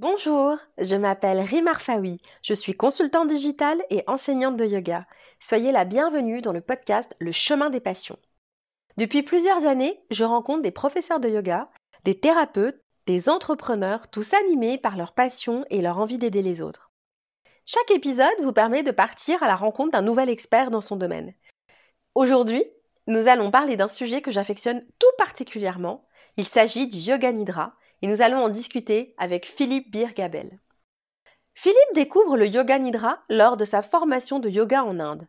Bonjour, je m'appelle Rima Arfaoui, je suis consultante digitale et enseignante de yoga. Soyez la bienvenue dans le podcast Le chemin des passions. Depuis plusieurs années, je rencontre des professeurs de yoga, des thérapeutes, des entrepreneurs, tous animés par leur passion et leur envie d'aider les autres. Chaque épisode vous permet de partir à la rencontre d'un nouvel expert dans son domaine. Aujourd'hui, nous allons parler d'un sujet que j'affectionne tout particulièrement. Il s'agit du yoga nidra, et nous allons en discuter avec Philippe Birgabel. Philippe découvre le yoga nidra lors de sa formation de yoga en Inde.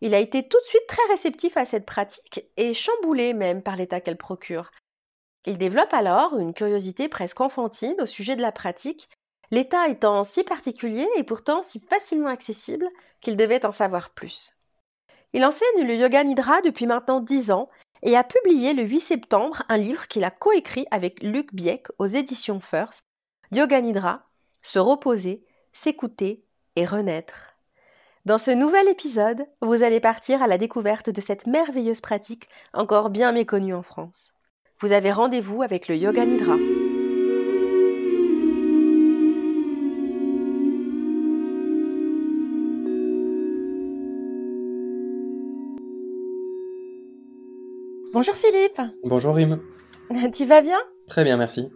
Il a été tout de suite très réceptif à cette pratique et chamboulé même par l'état qu'elle procure. Il développe alors une curiosité presque enfantine au sujet de la pratique, l'état étant si particulier et pourtant si facilement accessible qu'il devait en savoir plus. Il enseigne le yoga nidra depuis maintenant dix ans et a publié le 8 septembre un livre qu'il a coécrit avec Luc Bieck aux éditions First, Yoga Nidra, se reposer, s'écouter et renaître. Dans ce nouvel épisode, vous allez partir à la découverte de cette merveilleuse pratique encore bien méconnue en France. Vous avez rendez-vous avec le Yoga Nidra. Bonjour Philippe. Bonjour Rim. Tu vas bien? Très bien, merci.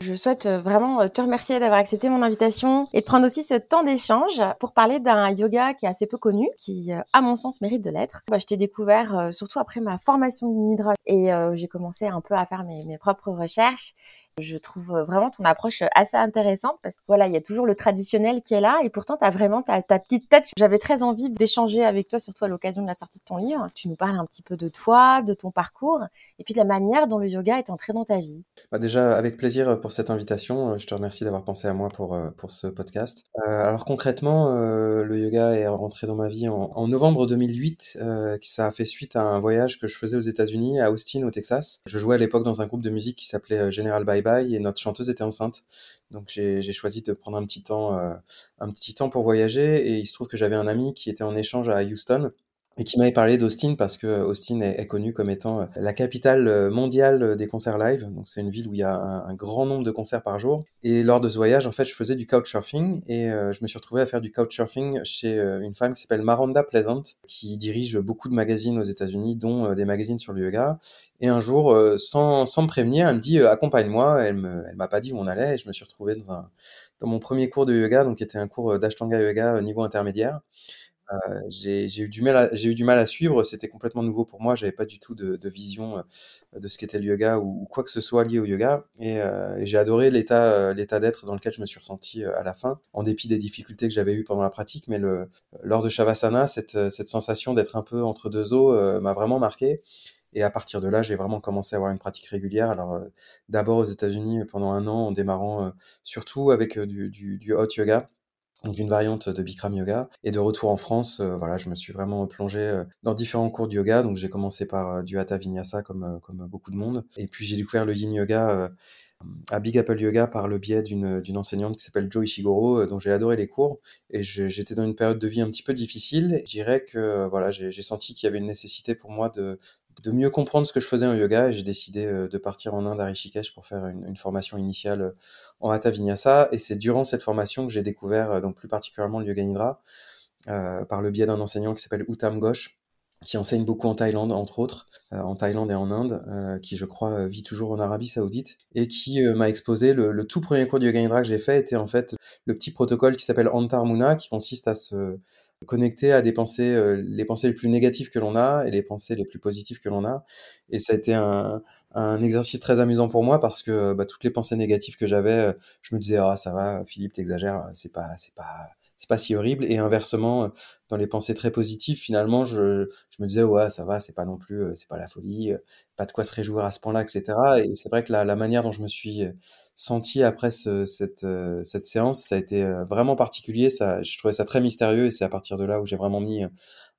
Je souhaite euh, vraiment euh, te remercier d'avoir accepté mon invitation et de prendre aussi ce temps d'échange pour parler d'un yoga qui est assez peu connu, qui, euh, à mon sens, mérite de l'être. Bah, je t'ai découvert surtout après ma formation de Nidra et j'ai commencé un peu à faire mes, mes propres recherches je trouve vraiment ton approche assez intéressante parce que voilà, il y a toujours le traditionnel qui est là et pourtant tu as vraiment ta, petite tête. J'avais très envie d'échanger avec toi, surtout à l'occasion de la sortie de ton livre. Tu nous parles un petit peu de toi, de ton parcours et puis de la manière dont le yoga est entré dans ta vie. Bah déjà, avec plaisir pour cette invitation. Je te remercie d'avoir pensé à moi pour, pour ce podcast. Euh, alors concrètement, euh, le yoga est rentré dans ma vie en, novembre 2008. Euh, ça a fait suite à un voyage que je faisais aux États-Unis, à Austin, au Texas. Je jouais à l'époque dans un groupe de musique qui s'appelait General Et notre chanteuse était enceinte. Donc j'ai choisi de prendre un petit temps, euh, un petit temps pour voyager et il se trouve que j'avais un ami qui était en échange à Houston et qui m'avait parlé d'Austin parce que Austin est, est connue comme étant euh, la capitale euh, mondiale des concerts live. Donc c'est une ville où il y a un, grand nombre de concerts par jour. Et lors de ce voyage, en fait, je faisais du couchsurfing et euh, je me suis retrouvé à faire du couchsurfing chez une femme qui s'appelle Maranda Pleasant, qui dirige beaucoup de magazines aux États-Unis, dont des magazines sur le yoga. Et un jour, sans, sans me prévenir, elle me dit accompagne-moi. Elle me, elle m'a pas dit où on allait et je me suis retrouvé dans un dans mon premier cours de yoga, donc qui était un cours d'Ashtanga yoga au niveau intermédiaire. Euh, j'ai eu du mal à, suivre. C'était complètement nouveau pour moi. J'avais pas du tout de, vision euh, de ce qu'était le yoga ou, quoi que ce soit lié au yoga. Et, euh, j'ai adoré l'état, d'être dans lequel je me suis ressenti à la fin, en dépit des difficultés que j'avais eues pendant la pratique. Mais lors de Shavasana, cette, sensation d'être un peu entre deux eaux m'a vraiment marqué. Et à partir de là, j'ai vraiment commencé à avoir une pratique régulière. Alors, d'abord aux États-Unis pendant un an, en démarrant surtout avec du hot yoga donc une variante de Bikram Yoga. Et de retour en France, euh, voilà, je me suis vraiment plongé euh, dans différents cours de yoga. Donc j'ai commencé par euh, du Hatha Vinyasa comme, comme beaucoup de monde. Et puis j'ai découvert le Yin Yoga à Big Apple Yoga par le biais d'une, enseignante qui s'appelle Joe Ishiguro, dont j'ai adoré les cours. Et j'étais dans une période de vie un petit peu difficile. Je dirais que voilà, j'ai senti qu'il y avait une nécessité pour moi de, de mieux comprendre ce que je faisais en yoga et j'ai décidé euh, de partir en Inde à Rishikesh pour faire une, formation initiale euh, en Hatha Vinyasa. Et c'est durant cette formation que j'ai découvert euh, donc plus particulièrement le yoga nidra par le biais d'un enseignant qui s'appelle Uttam Ghosh qui enseigne beaucoup en Thaïlande entre autres, euh, en Thaïlande et en Inde, euh, qui je crois vit toujours en Arabie Saoudite et qui m'a exposé le, tout premier cours de yoga nidra que j'ai fait était en fait le petit protocole qui s'appelle Antarmuna qui consiste à se connecter à des pensées, euh, les pensées les plus négatives que l'on a et les pensées les plus positives que l'on a. Et ça a été un, exercice très amusant pour moi parce que bah, toutes les pensées négatives que j'avais, euh, je me disais ah ça va, Philippe t'exagères, c'est pas c'est pas c'est pas si horrible. Et inversement, dans les pensées très positives, finalement, je, je me disais, ouais, ça va, c'est pas non plus, c'est pas la folie, pas de quoi se réjouir à ce point-là, etc. Et c'est vrai que la, la, manière dont je me suis senti après ce, cette, cette séance, ça a été vraiment particulier. Ça, je trouvais ça très mystérieux et c'est à partir de là où j'ai vraiment mis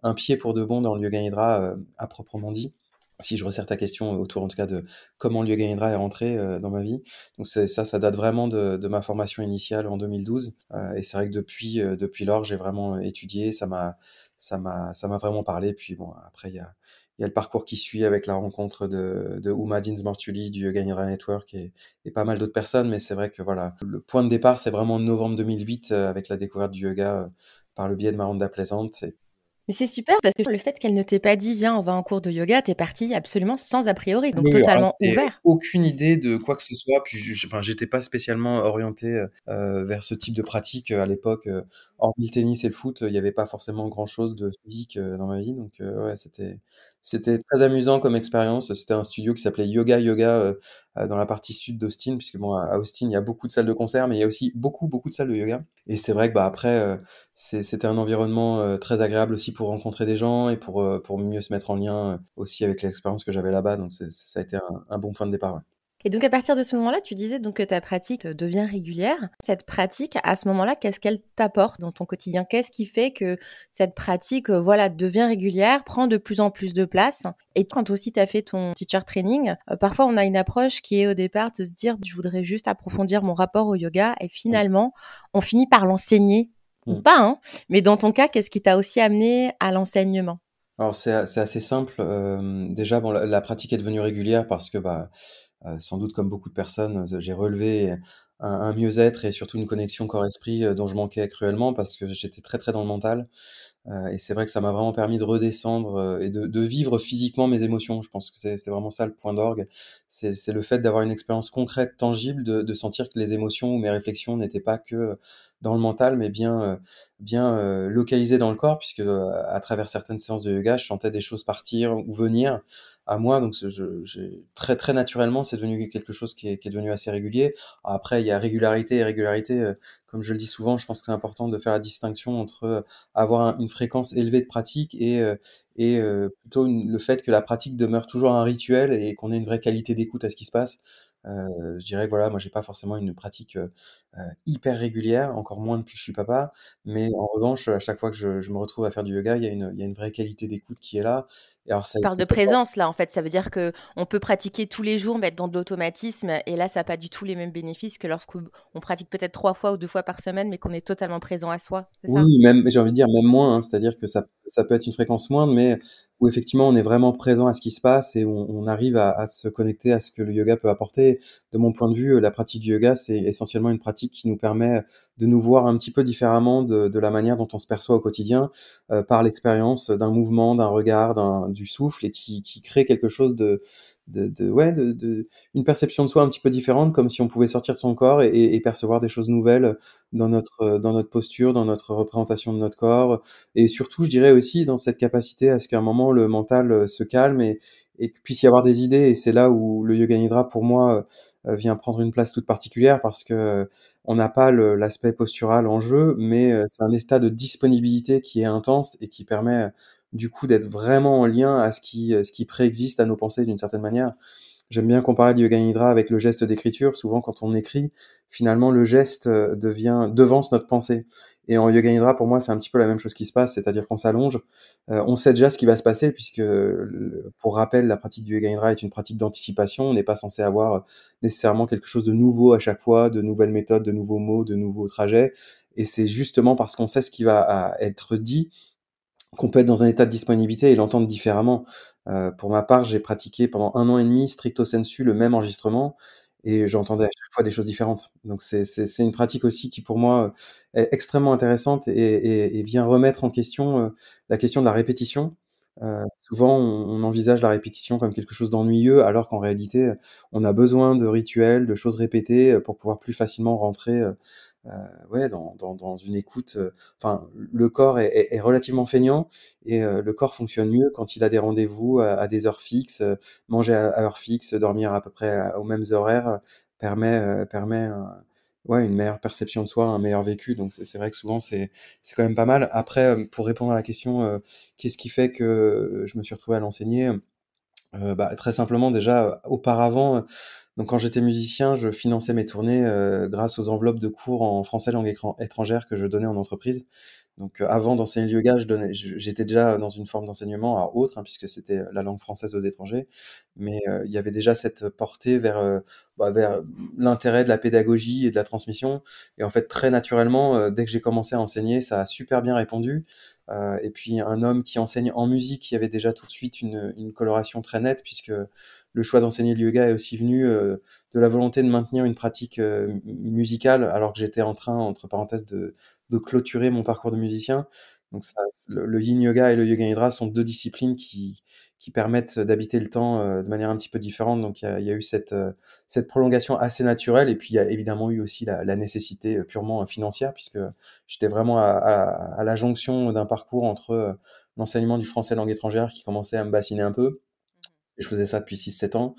un pied pour de bon dans le yoga nidra à proprement dit si je resserre ta question autour en tout cas de comment le yoga nidra est rentré euh, dans ma vie. Donc ça, ça date vraiment de, de, ma formation initiale en 2012. Euh, et c'est vrai que depuis, euh, depuis lors, j'ai vraiment étudié. Ça m'a, ça m'a, ça m'a vraiment parlé. Puis bon, après il y a, il y a le parcours qui suit avec la rencontre de, de Uma Dinsmortuli du Yoga Nidra Network et, et pas mal d'autres personnes. Mais c'est vrai que voilà, le point de départ, c'est vraiment novembre 2008 avec la découverte du yoga par le biais de Maranda Plaisante. Mais c'est super parce que le fait qu'elle ne t'ait pas dit viens on va en cours de yoga, t'es parti absolument sans a priori, donc totalement ouvert. Aucune idée de quoi que ce soit, puis j'étais pas spécialement orienté euh, vers ce type de pratique euh, à l'époque. Euh, hormis le tennis et le foot, il n'y avait pas forcément grand chose de physique dans ma vie, donc ouais c'était c'était très amusant comme expérience. C'était un studio qui s'appelait Yoga Yoga euh, euh, dans la partie sud d'Austin, puisque bon, à Austin, il y a beaucoup de salles de concert, mais il y a aussi beaucoup, beaucoup de salles de yoga. Et c'est vrai que bah, après, euh, c'était un environnement très agréable aussi pour rencontrer des gens et pour, pour mieux se mettre en lien aussi avec l'expérience que j'avais là-bas. Donc ça a été un, bon point de départ. Et donc à partir de ce moment-là, tu disais donc que ta pratique devient régulière. Cette pratique, à ce moment-là, qu'est-ce qu'elle t'apporte dans ton quotidien? Qu'est-ce qui fait que cette pratique, euh, voilà, devient régulière, prend de plus en plus de place? Et quand aussi tu as fait ton teacher training, euh, parfois on a une approche qui est au départ de se dire, je voudrais juste approfondir mon rapport au yoga, et finalement, on finit par l'enseigner ou mmh. pas. Hein Mais dans ton cas, qu'est-ce qui t'a aussi amené à l'enseignement? Alors c'est assez simple. Euh, déjà, bon, la, la, pratique est devenue régulière parce que bah, euh, sans doute comme beaucoup de personnes, j'ai relevé un, mieux-être et surtout une connexion corps-esprit euh, dont je manquais cruellement parce que j'étais très très dans le mental. Euh, et c'est vrai que ça m'a vraiment permis de redescendre et de, vivre physiquement mes émotions. Je pense que c'est vraiment ça le point d'orgue. C'est le fait d'avoir une expérience concrète, tangible, de, sentir que les émotions ou mes réflexions n'étaient pas que dans le mental, mais bien, bien localisées dans le corps, puisque à travers certaines séances de yoga, je sentais des choses partir ou venir à moi. Donc, je, très très naturellement, c'est devenu quelque chose qui est, qui est, devenu assez régulier. Après, il y a régularité et régularité. Euh, comme je le dis souvent, je pense que c'est important de faire la distinction entre euh, avoir une fréquence élevée de pratique et, euh, et plutôt le fait que la pratique demeure toujours un rituel et qu'on ait une vraie qualité d'écoute à ce qui se passe. Euh, je dirais que voilà, moi j'ai pas forcément une pratique euh, hyper régulière, encore moins depuis que je suis papa, mais en revanche, à chaque fois que je, je me retrouve à faire du yoga, il y il y a une vraie qualité d'écoute qui est là. Et alors, ça, parle de présence là, en fait, ça veut dire que on peut pratiquer tous les jours, mettre dans de l'automatisme, et là, ça n'a pas du tout les mêmes bénéfices que lorsqu'on pratique peut-être trois fois ou deux fois par semaine, mais qu'on est totalement présent à soi. Oui, même, j'ai envie de dire même moins, hein, c'est-à-dire que ça, ça peut être une fréquence moindre, mais où effectivement on est vraiment présent à ce qui se passe et on, on arrive à, à, se connecter à ce que le yoga peut apporter. De mon point de vue, la pratique du yoga, c'est essentiellement une pratique qui nous permet de nous voir un petit peu différemment de, de la manière dont on se perçoit au quotidien euh, par l'expérience d'un mouvement, d'un regard, du souffle et qui, qui crée quelque chose de, de, ouais, de, une perception de soi un petit peu différente, comme si on pouvait sortir de son corps et, percevoir des choses nouvelles dans notre, dans notre posture, dans notre représentation de notre corps, et surtout, je dirais aussi dans cette capacité à ce qu'à un moment le mental euh, se calme et, et puisse y avoir des idées. Et c'est là où le yoga nidra, pour moi, euh, vient prendre une place toute particulière parce que euh, on n'a pas l'aspect postural en jeu, mais c'est un état de disponibilité qui est intense et qui permet du coup d'être vraiment en lien à ce qui, ce qui préexiste à nos pensées d'une certaine manière. J'aime bien comparer le yoga nidra avec le geste d'écriture. Souvent, quand on écrit, finalement, le geste euh, devient devance notre pensée. Et en yoga nidra, pour moi, c'est un petit peu la même chose qui se passe, c'est-à-dire qu'on s'allonge. Euh, on sait déjà ce qui va se passer, puisque, pour rappel, la pratique du yoga nidra est une pratique d'anticipation. On n'est pas censé avoir nécessairement quelque chose de nouveau à chaque fois, de nouvelles méthodes, de nouveaux mots, de nouveaux trajets. Et c'est justement parce qu'on sait ce qui va être dit qu'on peut être dans un état de disponibilité et l'entendre différemment. Euh, pour ma part, j'ai pratiqué pendant un an et demi stricto sensu le même enregistrement et j'entendais à chaque fois des choses différentes. Donc c'est une pratique aussi qui pour moi est extrêmement intéressante et, vient remettre en question euh, la question de la répétition. Euh, souvent, on, on, envisage la répétition comme quelque chose d'ennuyeux, alors qu'en réalité, on a besoin de rituels, de choses répétées pour pouvoir plus facilement rentrer ouais, dans, dans, une écoute. Euh, enfin, le corps est, relativement feignant et euh, le corps fonctionne mieux quand il a des rendez-vous à, des heures fixes. manger à, heure fixe, dormir à peu près aux mêmes horaires permet, permet ouais, une meilleure perception de soi, un meilleur vécu. Donc c'est vrai que souvent c'est c'est quand même pas mal. Après, pour répondre à la question, qu'est-ce qui fait que je me suis retrouvé à l'enseigner bah, Très simplement, déjà, auparavant, Donc quand j'étais musicien, je finançais mes tournées, heu, grâce aux enveloppes de cours en français langue étrangère que je donnais en entreprise. Donc, heu, avant d'enseigner le yoga, j'étais déjà dans une forme d'enseignement, alors autre, hein, puisque c'était, la langue française aux étrangers. Mais, heu, il y avait déjà cette portée vers, bah, vers l'intérêt de la pédagogie et de la transmission et en fait, très naturellement, dès que j'ai commencé à enseigner, ça a super bien répondu. Et puis un homme qui enseigne en musique, il y avait déjà tout de suite une, une coloration très nette puisque le choix d'enseigner le yoga est aussi venu, heu, de la volonté de maintenir une pratique, heu, musicale alors que j'étais en train, entre parenthèses, de de clôturer mon parcours de musicien. Donc ça le yin yoga et le yoga nidra sont 2 disciplines qui qui permettent d'habiter le temps, heu, de manière un petit peu différente. Donc il y y a eu cette, cette prolongation assez naturelle et puis il y a évidemment eu aussi la la nécessité, purement financière puisque j'étais vraiment à à à la jonction d'un parcours entre, l'enseignement du français langue étrangère qui commençait à me bassiner un peu je faisais ça depuis 6-7 ans.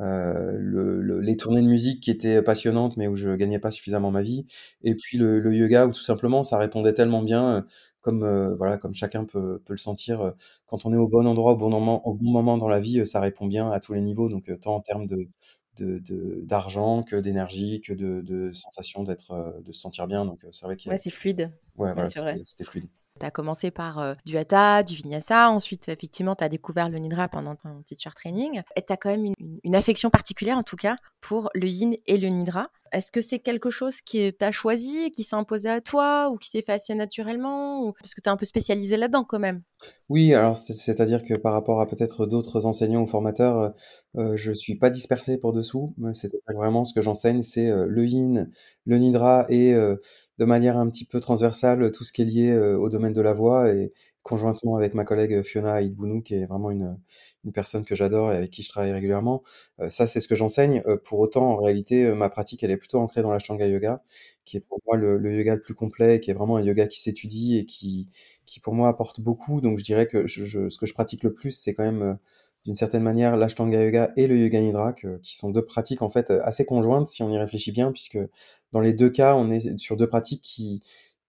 Heu, le le les tournées de musique qui étaient passionnantes, mais où je gagnais pas suffisamment ma vie et puis le le yoga où tout simplement ça répondait tellement bien, heu, comme, heu, voilà, comme chacun peut peut le sentir, quand on est au bon endroit au bon moment au bon moment dans la vie, ça répond bien à tous les niveaux donc tant en termes de de de d'argent que d'énergie, que de de sensation d'être, de se sentir bien donc c'est vrai qu'il Ouais, c'est fluide. ouais, Ouais, voilà, c'était fluide. Tu as commencé par, du hatha, du vinyasa, ensuite effectivement tu as découvert le nidra pendant ton teacher training. Et tu quand même une affection particulière en tout cas pour le yin et le nidra. Est-ce que c'est quelque chose qui tu as choisi, qui s'est imposé à toi ou qui s'est fait assez naturellement ou parce que tu es un peu spécialisé là-dedans quand même? Oui, alors c'est c'est-à-dire que par rapport à peut-être d'autres enseignants ou formateurs, heu heu, je suis pas dispersé pour dessous. Moi, c'est-à-dire vraiment ce que j'enseigne, c'est, le yin, le nidra et de manière un petit peu transversale, tout ce qui est lié, au domaine de la voix et conjointement avec ma collègue, Fiona Aït-Bounou, qui est vraiment une, une personne que j'adore et avec qui je travaille régulièrement. Heu, ça, c'est ce que j'enseigne. Heu, pour autant, en réalité, ma pratique, elle est plutôt ancrée dans l'Ashtanga yoga, qui est pour moi le le yoga le plus complet, qui est vraiment un yoga qui s'étudie et qui qui pour moi apporte beaucoup. Donc je dirais que je je ce que je pratique le plus, c'est quand même, d'une certaine manière, l'Ashtanga yoga et le yoga nidra qui sont 2 pratiques en fait, assez conjointes si on y réfléchit bien, puisque dans les 2 cas, on est sur 2 pratiques qui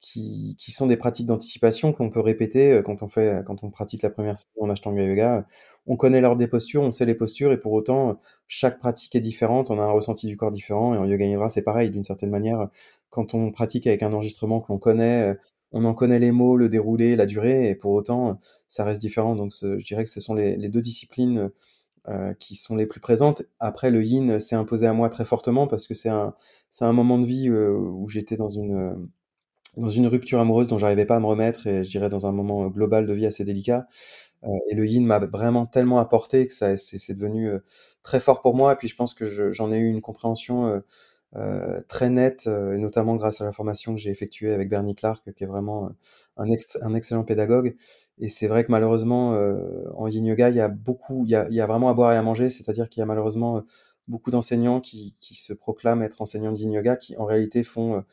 qui sont des pratiques d'anticipation qu'on peut répéter, heu, quand on fait quand on pratique la 1re séance en Ashtanga yoga. On connaît l'ordre des postures, on sait les postures et pour autant, chaque pratique est différente, on a un ressenti du corps différent et en yoga nidra, c'est pareil d'une certaine manière, quand on pratique avec un enregistrement que l'on connaît, heu, on en connaît les mots, le déroulé, la durée et pour autant, ça reste différent. Donc je dirais que ce sont les 2 disciplines, heu, qui sont les plus présentes. Après le yin s'est imposé à moi très fortement parce que c'est un un moment de vie, où j'étais dans une, dans une rupture amoureuse dont j'arrivais pas à me remettre et je dirais dans un moment global de vie assez délicat. Heu et le yin m'a vraiment tellement apporté que ça c'est devenu, heu, très fort pour moi et puis je pense que je j'en ai eu une compréhension, heu, très nette, notamment grâce à la formation que j'ai effectuée avec Bernie Clark, qui est vraiment, un excellent pédagogue et c'est vrai que malheureusement, heu, en yin yoga, il y a beaucoup il y a vraiment à boire et à manger. C'est-à-dire qu'il y a malheureusement, heu, beaucoup d'enseignants qui se proclament être enseignants de yin yoga, qui en réalité font,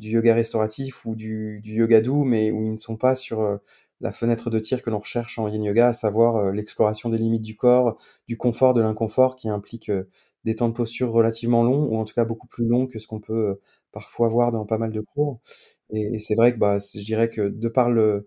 du yoga restauratif ou du yoga doux, mais où ils ne sont pas sur, heu, la fenêtre de tir que l'on recherche en yin yoga, à savoir, heu, l'exploration des limites du corps, du confort, de l'inconfort qui implique, heu, des temps de posture relativement longs ou en tout cas beaucoup plus longs que ce qu'on peut, parfois voir dans pas mal de cours. Et c'est vrai que, bah, je dirais que de par le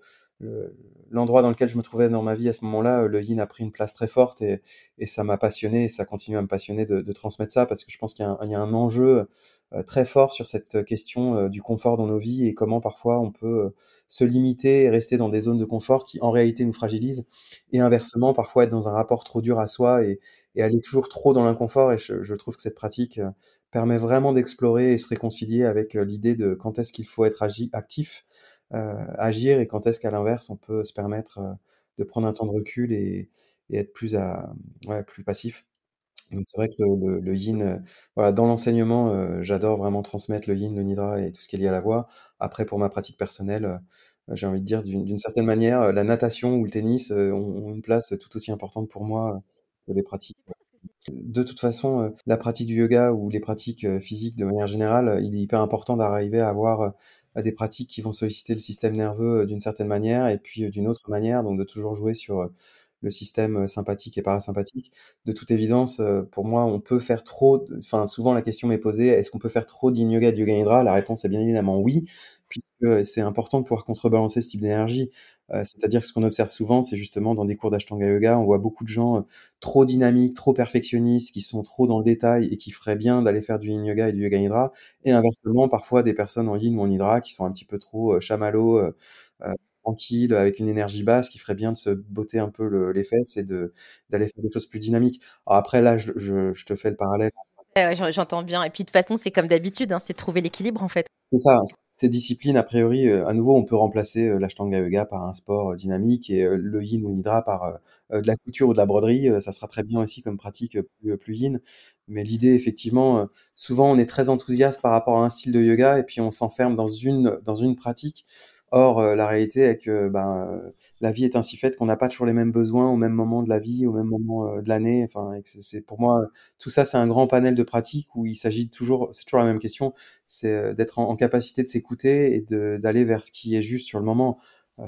l'endroit dans lequel je me trouvais dans ma vie à ce moment-là, heu, le yin a pris une place très forte et ça m'a passionné et ça continue à me passionner de transmettre ça parce que je pense qu'il y a un enjeu, heu, très fort sur cette question, heu, du confort dans nos vies et comment parfois on peut, se limiter et rester dans des zones de confort qui en réalité nous fragilisent et inversement parfois être dans un rapport trop dur à soi et aller toujours trop dans l'inconfort et je je trouve que cette pratique, permet vraiment d'explorer et se réconcilier avec, l'idée de quand est-ce qu'il faut être agi actif, agir et quand est-ce qu'à l'inverse on peut se permettre, heu, de prendre un temps de recul et être plus à plus passif. C'est vrai que le yin, voilà, dans l'enseignement, j'adore vraiment transmettre le yin, le nidra et tout ce qui est lié à la voix. Après pour ma pratique personnelle, j'ai envie de dire d'une certaine manière, la natation ou le tennis, ont ont une place tout aussi importante pour moi que les pratiques, de toute façon, heu, la pratique du yoga ou les pratiques, heu, physiques de manière générale, il est hyper important d'arriver à avoir, des pratiques qui vont solliciter le système nerveux, d'une certaine manière et puis, d'une autre manière, donc de toujours jouer sur, le système sympathique et parasympathique. De toute évidence, pour moi, on peut faire trop enfin, souvent la question m'est posée: «Est-ce qu'on peut faire trop d'Yin Yoga et de Yoga Nidra?» la réponse est bien évidemment oui, puisque c'est important de pouvoir contrebalancer ce type d'énergie. Heu, c'est-à-dire que ce qu'on observe souvent, c'est justement dans des cours d'Ashtanga Yoga, on voit beaucoup de gens, trop dynamiques, trop perfectionnistes, qui sont trop dans le détail et qui feraient bien d'aller faire du Yin Yoga et du Yoga Nidra et inversement, parfois des personnes en Yin ou en Nidra qui sont un petit peu trop, heu, chamallows, heu, tranquilles, avec une énergie basse, qui ferait bien de se botter un peu le les fesses et d'aller faire des choses plus dynamiques. Alors après là, je te fais le parallèle Ouais, ouais, j'en j'entends bien et puis de toute façon, c'est comme d'habitude, hein, c'est trouver l'équilibre, en fait. C'est ça, ces disciplines a priori, heu, à nouveau, on peut remplacer, heu, l'Ashtanga Yoga par un sport, heu, dynamique et heu, le Yin ou Nidra par, de la couture ou de la broderie, ça sera très bien aussi comme pratique, plus, plus Yin. Mais l'idée effectivement, souvent on est très enthousiaste par rapport à un style de yoga et puis on s'enferme dans une dans une pratique. Or, heu, la réalité est que, ben, heu, la vie est ainsi faite qu'on n'a pas toujours les mêmes besoins au même moment de la vie, au même moment, heu, de l'année, enfin c'est pour moi, tout ça, c'est un grand panel de pratiques où il s'agit toujours c'est toujours la même question, c'est, d'être en capacité de s'écouter et d'aller vers ce qui est juste sur le moment.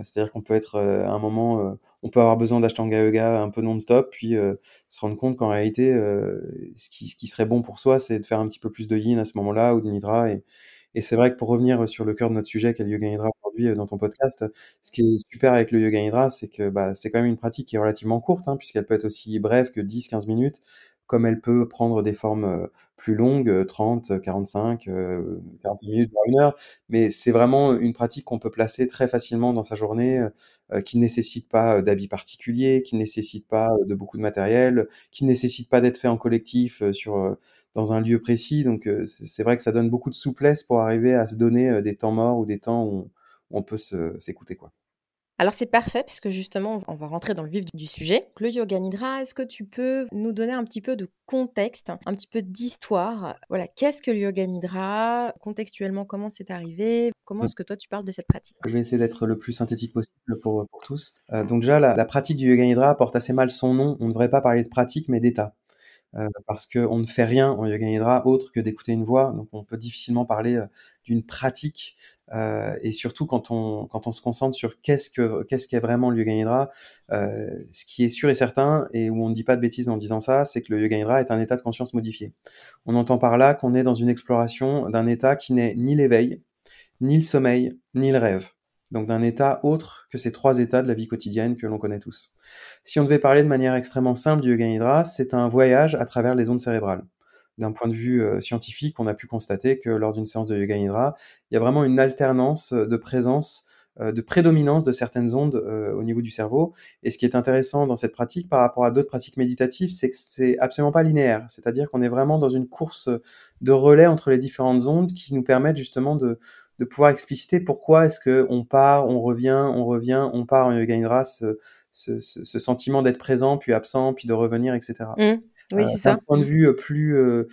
C'est-à-dire qu'on peut être, à un moment, on peut avoir besoin d'Ashtanga Yoga un peu non-stop, puis, heu, se rendre compte qu'en réalité, heu, ce qui ce qui serait bon pour soi, c'est de faire un petit peu plus de Yin à ce moment-là ou de Nidra et et c'est vrai que pour revenir sur le cœur de notre sujet qui est le Yoga Nidra heu, dans ton podcast, ce qui est super avec le Yoga Nidra, c'est que, bah, c'est quand même une pratique qui est relativement courte, hein, puisqu'elle peut être aussi brève que 10-15 minutes, comme elle peut prendre des formes, heu, plus longues, heu, 30-45, heu, 45 minutes, voire 1 heure. Mais c'est vraiment une pratique qu'on peut placer très facilement dans sa journée, heu, qui nécessite pas, d'habits particuliers, qui nécessite pas, de beaucoup de matériel, qui nécessite pas d'être fait en collectif, sur, dans un lieu précis. Donc, c'est vrai que ça donne beaucoup de souplesse pour arriver à se donner, des temps morts ou des temps où on on peut s'écouter, quoi. Alors c'est parfait puisque justement on va rentrer dans le vif du sujet. Le Yoga Nidra, est-ce que tu peux nous donner un petit peu de contexte, un petit peu d'histoire? Voilà, qu'est-ce que le Yoga Nidra? Contextuellement, comment c'est arrivé? Comment est-ce que toi tu parles de cette pratique? Je vais essayer d'être le plus synthétique possible pour, tous. Heu, donc déjà la la pratique du Yoga Nidra porte assez mal son nom. On ne devrait pas parler de pratique, mais d'état. Heu, parce qu'on ne fait rien en Yoga Nidra autre que d'écouter une voix, donc on peut difficilement parler, heu, d'une pratique, heu et surtout quand on quand on se concentre sur qu'est-ce que qu'est-ce qu'est vraiment le Yoga Nidra? Heu, ce qui est sûr et certain et où on ne dit pas de bêtises en disant ça, c'est que le Yoga Nidra est un état de conscience modifié. On entend par là qu'on est dans une exploration d'un état qui n'est ni l'éveil, ni le sommeil, ni le rêve. Donc d'un état autre que ces 3 états de la vie quotidienne que l'on connaît tous. Si on devait parler de manière extrêmement simple du Yoga Nidra, c'est un voyage à travers les ondes cérébrales. D'un point de vue, heu, scientifique, on a pu constater que lors d'une séance de Yoga Nidra, il y a vraiment une alternance, heu, de présence, heu, de prédominance de certaines ondes, au niveau du cerveau et ce qui est intéressant dans cette pratique par rapport à d'autres pratiques méditatives, c'est que c'est absolument pas linéaire. C'est-à-dire qu'on est vraiment dans une course, de relais entre les différentes ondes qui nous permettent justement de de pouvoir expliciter pourquoi est-ce qu'on part, on revient, on revient, on part en Yoga Nidra, ce ce ce sentiment d'être présent, puis absent, puis de revenir et cetera. Mmh. Oui, c'est d'un ça. point de vue, heu, plus, heu,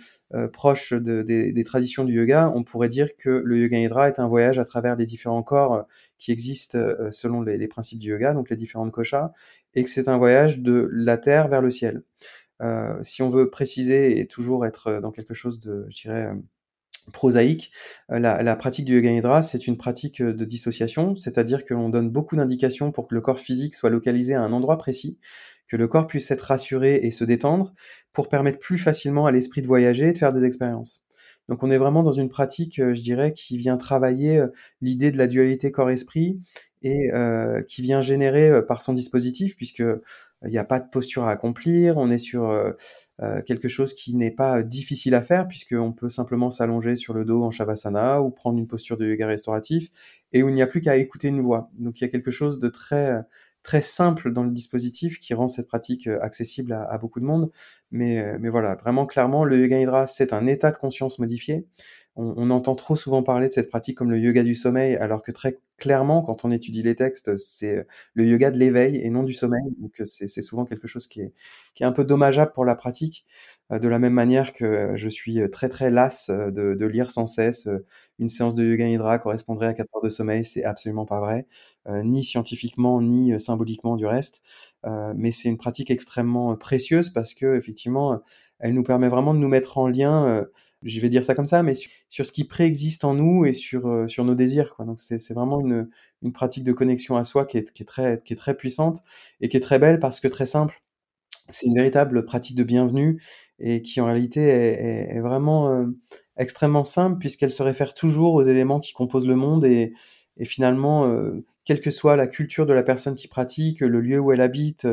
proche de des des traditions du yoga, on pourrait dire que le Yoga Nidra est un voyage à travers les différents corps, qui existent, selon les les principes du yoga, donc les différentes koshas et que c'est un voyage de la terre vers le ciel. Si on veut préciser et toujours être dans quelque chose de, je dirais, prosaïque, heu, la pratique du Yoga Nidra, c'est une pratique, heu, de dissociation, c'est-à-dire que l'on donne beaucoup d'indications pour que le corps physique soit localisé à un endroit précis, que le corps puisse être rassuré et se détendre, pour permettre plus facilement à l'esprit de voyager et de faire des expériences. Donc on est vraiment dans une pratique, heu, je dirais, qui vient travailler, l'idée de la dualité corps-esprit et heu, qui vient générer, heu, par son dispositif puisque, heu, il y a pas de posture à accomplir, on est sur, quelque chose qui n'est pas, difficile à faire puisqu'on peut simplement s'allonger sur le dos en Shavasana ou prendre une posture de yoga restauratif et où il n'y a plus qu'à écouter une voix. Donc il y a quelque chose de très, très simple dans le dispositif qui rend cette pratique, accessible à beaucoup de monde. Mais mais voilà, vraiment clairement, le Yoga Nidra, c'est un état de conscience modifié. On on entend trop souvent parler de cette pratique comme le yoga du sommeil, alors que très clairement, quand on étudie les textes, c'est, heu, le yoga de l'éveil et non du sommeil. Donc heu, c'est souvent quelque chose qui est qui est un peu dommageable pour la pratique. Heu, de la même manière que je suis, très, très las, heu, de de lire sans cesse, une séance de Yoga Nidra correspondrait à 4 heures de sommeil, c'est absolument pas vrai, ni scientifiquement, ni, symboliquement du reste. Mais c'est une pratique extrêmement, précieuse parce qu'effectivement, heu, elle nous permet vraiment de nous mettre en lien, je vais dire ça comme ça, mais sur, ce qui préexiste en nous et sur, euh, sur nos désirs. Donc c'est, vraiment une, une pratique de connexion à soi qui est, qui, est très, qui est très puissante et qui est très belle parce que très simple. C'est une véritable pratique de bienvenue et qui en réalité est, est, vraiment euh, extrêmement simple puisqu'elle se réfère toujours aux éléments qui composent le monde et, et finalement, euh, quelle que soit la culture de la personne qui pratique, le lieu où elle habite,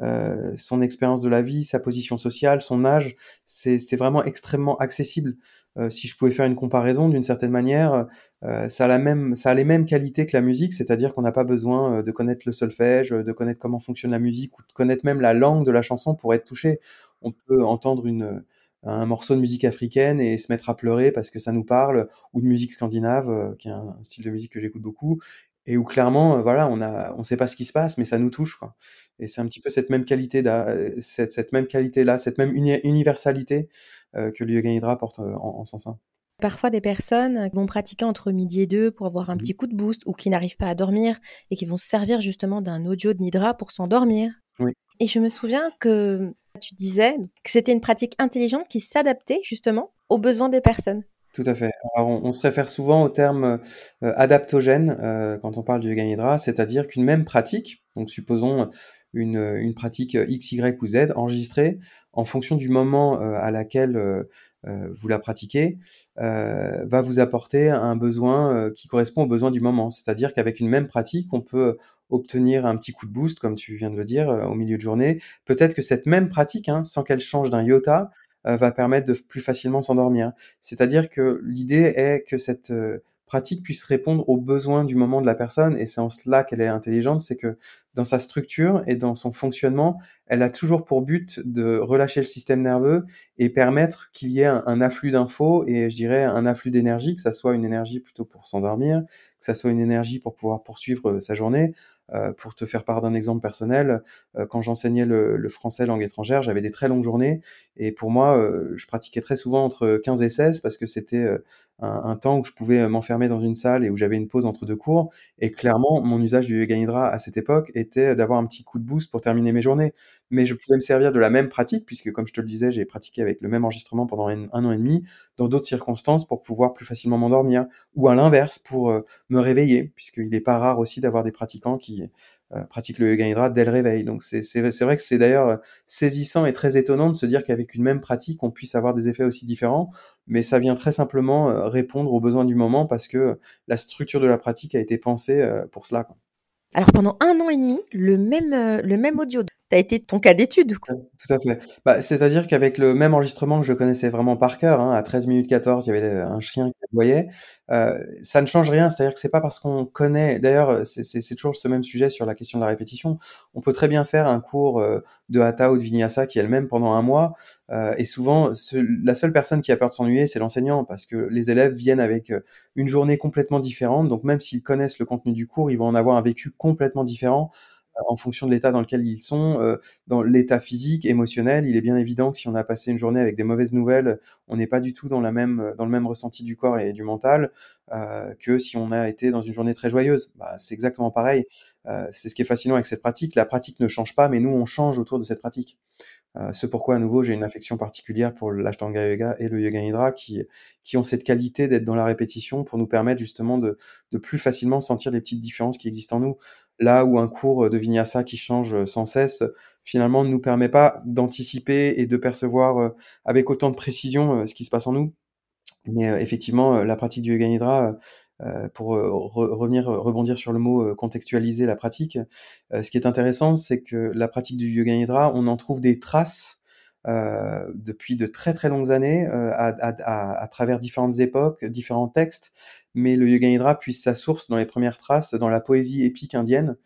euh, son expérience de la vie, sa position sociale, son âge, c'est vraiment extrêmement accessible. Euh, si je pouvais faire une comparaison d'une certaine manière, euh, ça, a la même, ça a les mêmes qualités que la musique, c'est-à-dire qu'on n'a pas besoin euh, de connaître le solfège, de connaître comment fonctionne la musique ou de connaître même la langue de la chanson pour être touché. On peut entendre une, un morceau de musique africaine et se mettre à pleurer parce que ça nous parle, ou de musique scandinave, qui est un style de musique que j'écoute beaucoup, et où clairement, euh, voilà, on a, on sait pas ce qui se passe, mais ça nous touche, quoi. Et c'est un petit peu cette même qualité, cette, cette même qualité-là, cette même universalité euh, que le yoga nidra porte euh, en, en son sein. Parfois, des personnes vont pratiquer entre midi et deux pour avoir un mmh petit coup de boost ou qui n'arrivent pas à dormir et qui vont se servir justement d'un audio de nidra pour s'endormir. Oui. Et je me souviens que tu disais que c'était une pratique intelligente qui s'adaptait justement aux besoins des personnes. Tout à fait. On, se réfère souvent au terme euh, adaptogène euh, quand on parle du nidra, c'est-à-dire qu'une même pratique, donc supposons une, pratique X, Y ou Z enregistrée en fonction du moment euh, à laquelle vous la pratiquez, va vous apporter un besoin qui correspond au besoin du moment. C'est-à-dire qu'avec une même pratique, on peut obtenir un petit coup de boost, comme tu viens de le dire, au milieu de journée. Peut-être que cette même pratique, hein, sans qu'elle change d'un iota, va permettre de plus facilement s'endormir. C'est-à-dire que l'idée est que cette euh, pratique puisse répondre aux besoins du moment de la personne, et c'est en cela qu'elle est intelligente, c'est que dans sa structure et dans son fonctionnement, elle a toujours pour but de relâcher le système nerveux et permettre qu'il y ait un, afflux d'infos et je dirais un afflux d'énergie, que ça soit une énergie plutôt pour s'endormir, que ça soit une énergie pour pouvoir poursuivre euh, sa journée. Euh, pour te faire part d'un exemple personnel, euh, quand j'enseignais le, le, français langue étrangère, j'avais des très longues journées. Et pour moi, je pratiquais très souvent entre 15 et 16 parce que c'était un, temps où je pouvais m'enfermer dans une salle et où j'avais une pause entre deux cours. Et clairement, mon usage du yoga nidra à cette époque était d'avoir un petit coup de boost pour terminer mes journées. Mais je pouvais me servir de la même pratique, puisque comme je te le disais, j'ai pratiqué avec le même enregistrement pendant un, an et demi, dans d'autres circonstances pour pouvoir plus facilement m'endormir, ou à l'inverse, pour euh, me réveiller, puisqu'il n'est pas rare aussi d'avoir des pratiquants qui euh, pratiquent le yoga nidra dès le réveil. Donc c'est vrai que c'est d'ailleurs euh, saisissant et très étonnant de se dire qu'avec une même pratique, on puisse avoir des effets aussi différents, mais ça vient très simplement répondre aux besoins du moment parce que la structure de la pratique a été pensée pour cela. Alors pendant un an et demi, le même, euh, le même audio, ça a été ton cas d'étude. Tout à fait. Bah, c'est-à-dire qu'avec le même enregistrement que je connaissais vraiment par cœur, hein, à 13 minutes 14, il y avait un chien qui aboyait, euh, ça ne change rien. C'est-à-dire que c'est pas parce qu'on connaît. D'ailleurs, c'est toujours ce même sujet sur la question de la répétition. On peut très bien faire un cours euh, de hatha ou de vinyasa qui est le même pendant un mois, euh, et souvent, la seule personne qui a peur de s'ennuyer, c'est l'enseignant, parce que les élèves viennent avec une journée complètement différente. Donc même s'ils connaissent le contenu du cours, ils vont en avoir un vécu complètement différent en fonction de l'état dans lequel ils sont, euh, dans l'état physique, émotionnel. Il est bien évident que si on a passé une journée avec des mauvaises nouvelles, on n'est pas du tout dans, la même, dans le même ressenti du corps et du mental euh, que si on a été dans une journée très joyeuse. Bah, c'est exactement pareil. Euh, c'est ce qui est fascinant avec cette pratique. La pratique ne change pas, mais nous, on change autour de cette pratique. Euh, ce pourquoi, à nouveau, j'ai une affection particulière pour l'Ashtanga Yoga et le Yoga Nidra qui, qui ont cette qualité d'être dans la répétition pour nous permettre justement de, de plus facilement sentir les petites différences qui existent en nous. Là où un cours de vinyasa qui change sans cesse, finalement, ne nous permet pas d'anticiper et de percevoir euh, avec autant de précision euh, ce qui se passe en nous. Mais effectivement, la pratique du Yoga Nidra, pour revenir, rebondir sur le mot contextualiser la pratique, ce qui est intéressant, c'est que la pratique du Yoga Nidra, on en trouve des traces euh, depuis de très très longues années euh, à, travers différentes époques, différents textes, mais le Yoga Nidra puise sa source dans les premières traces dans la poésie épique indienne,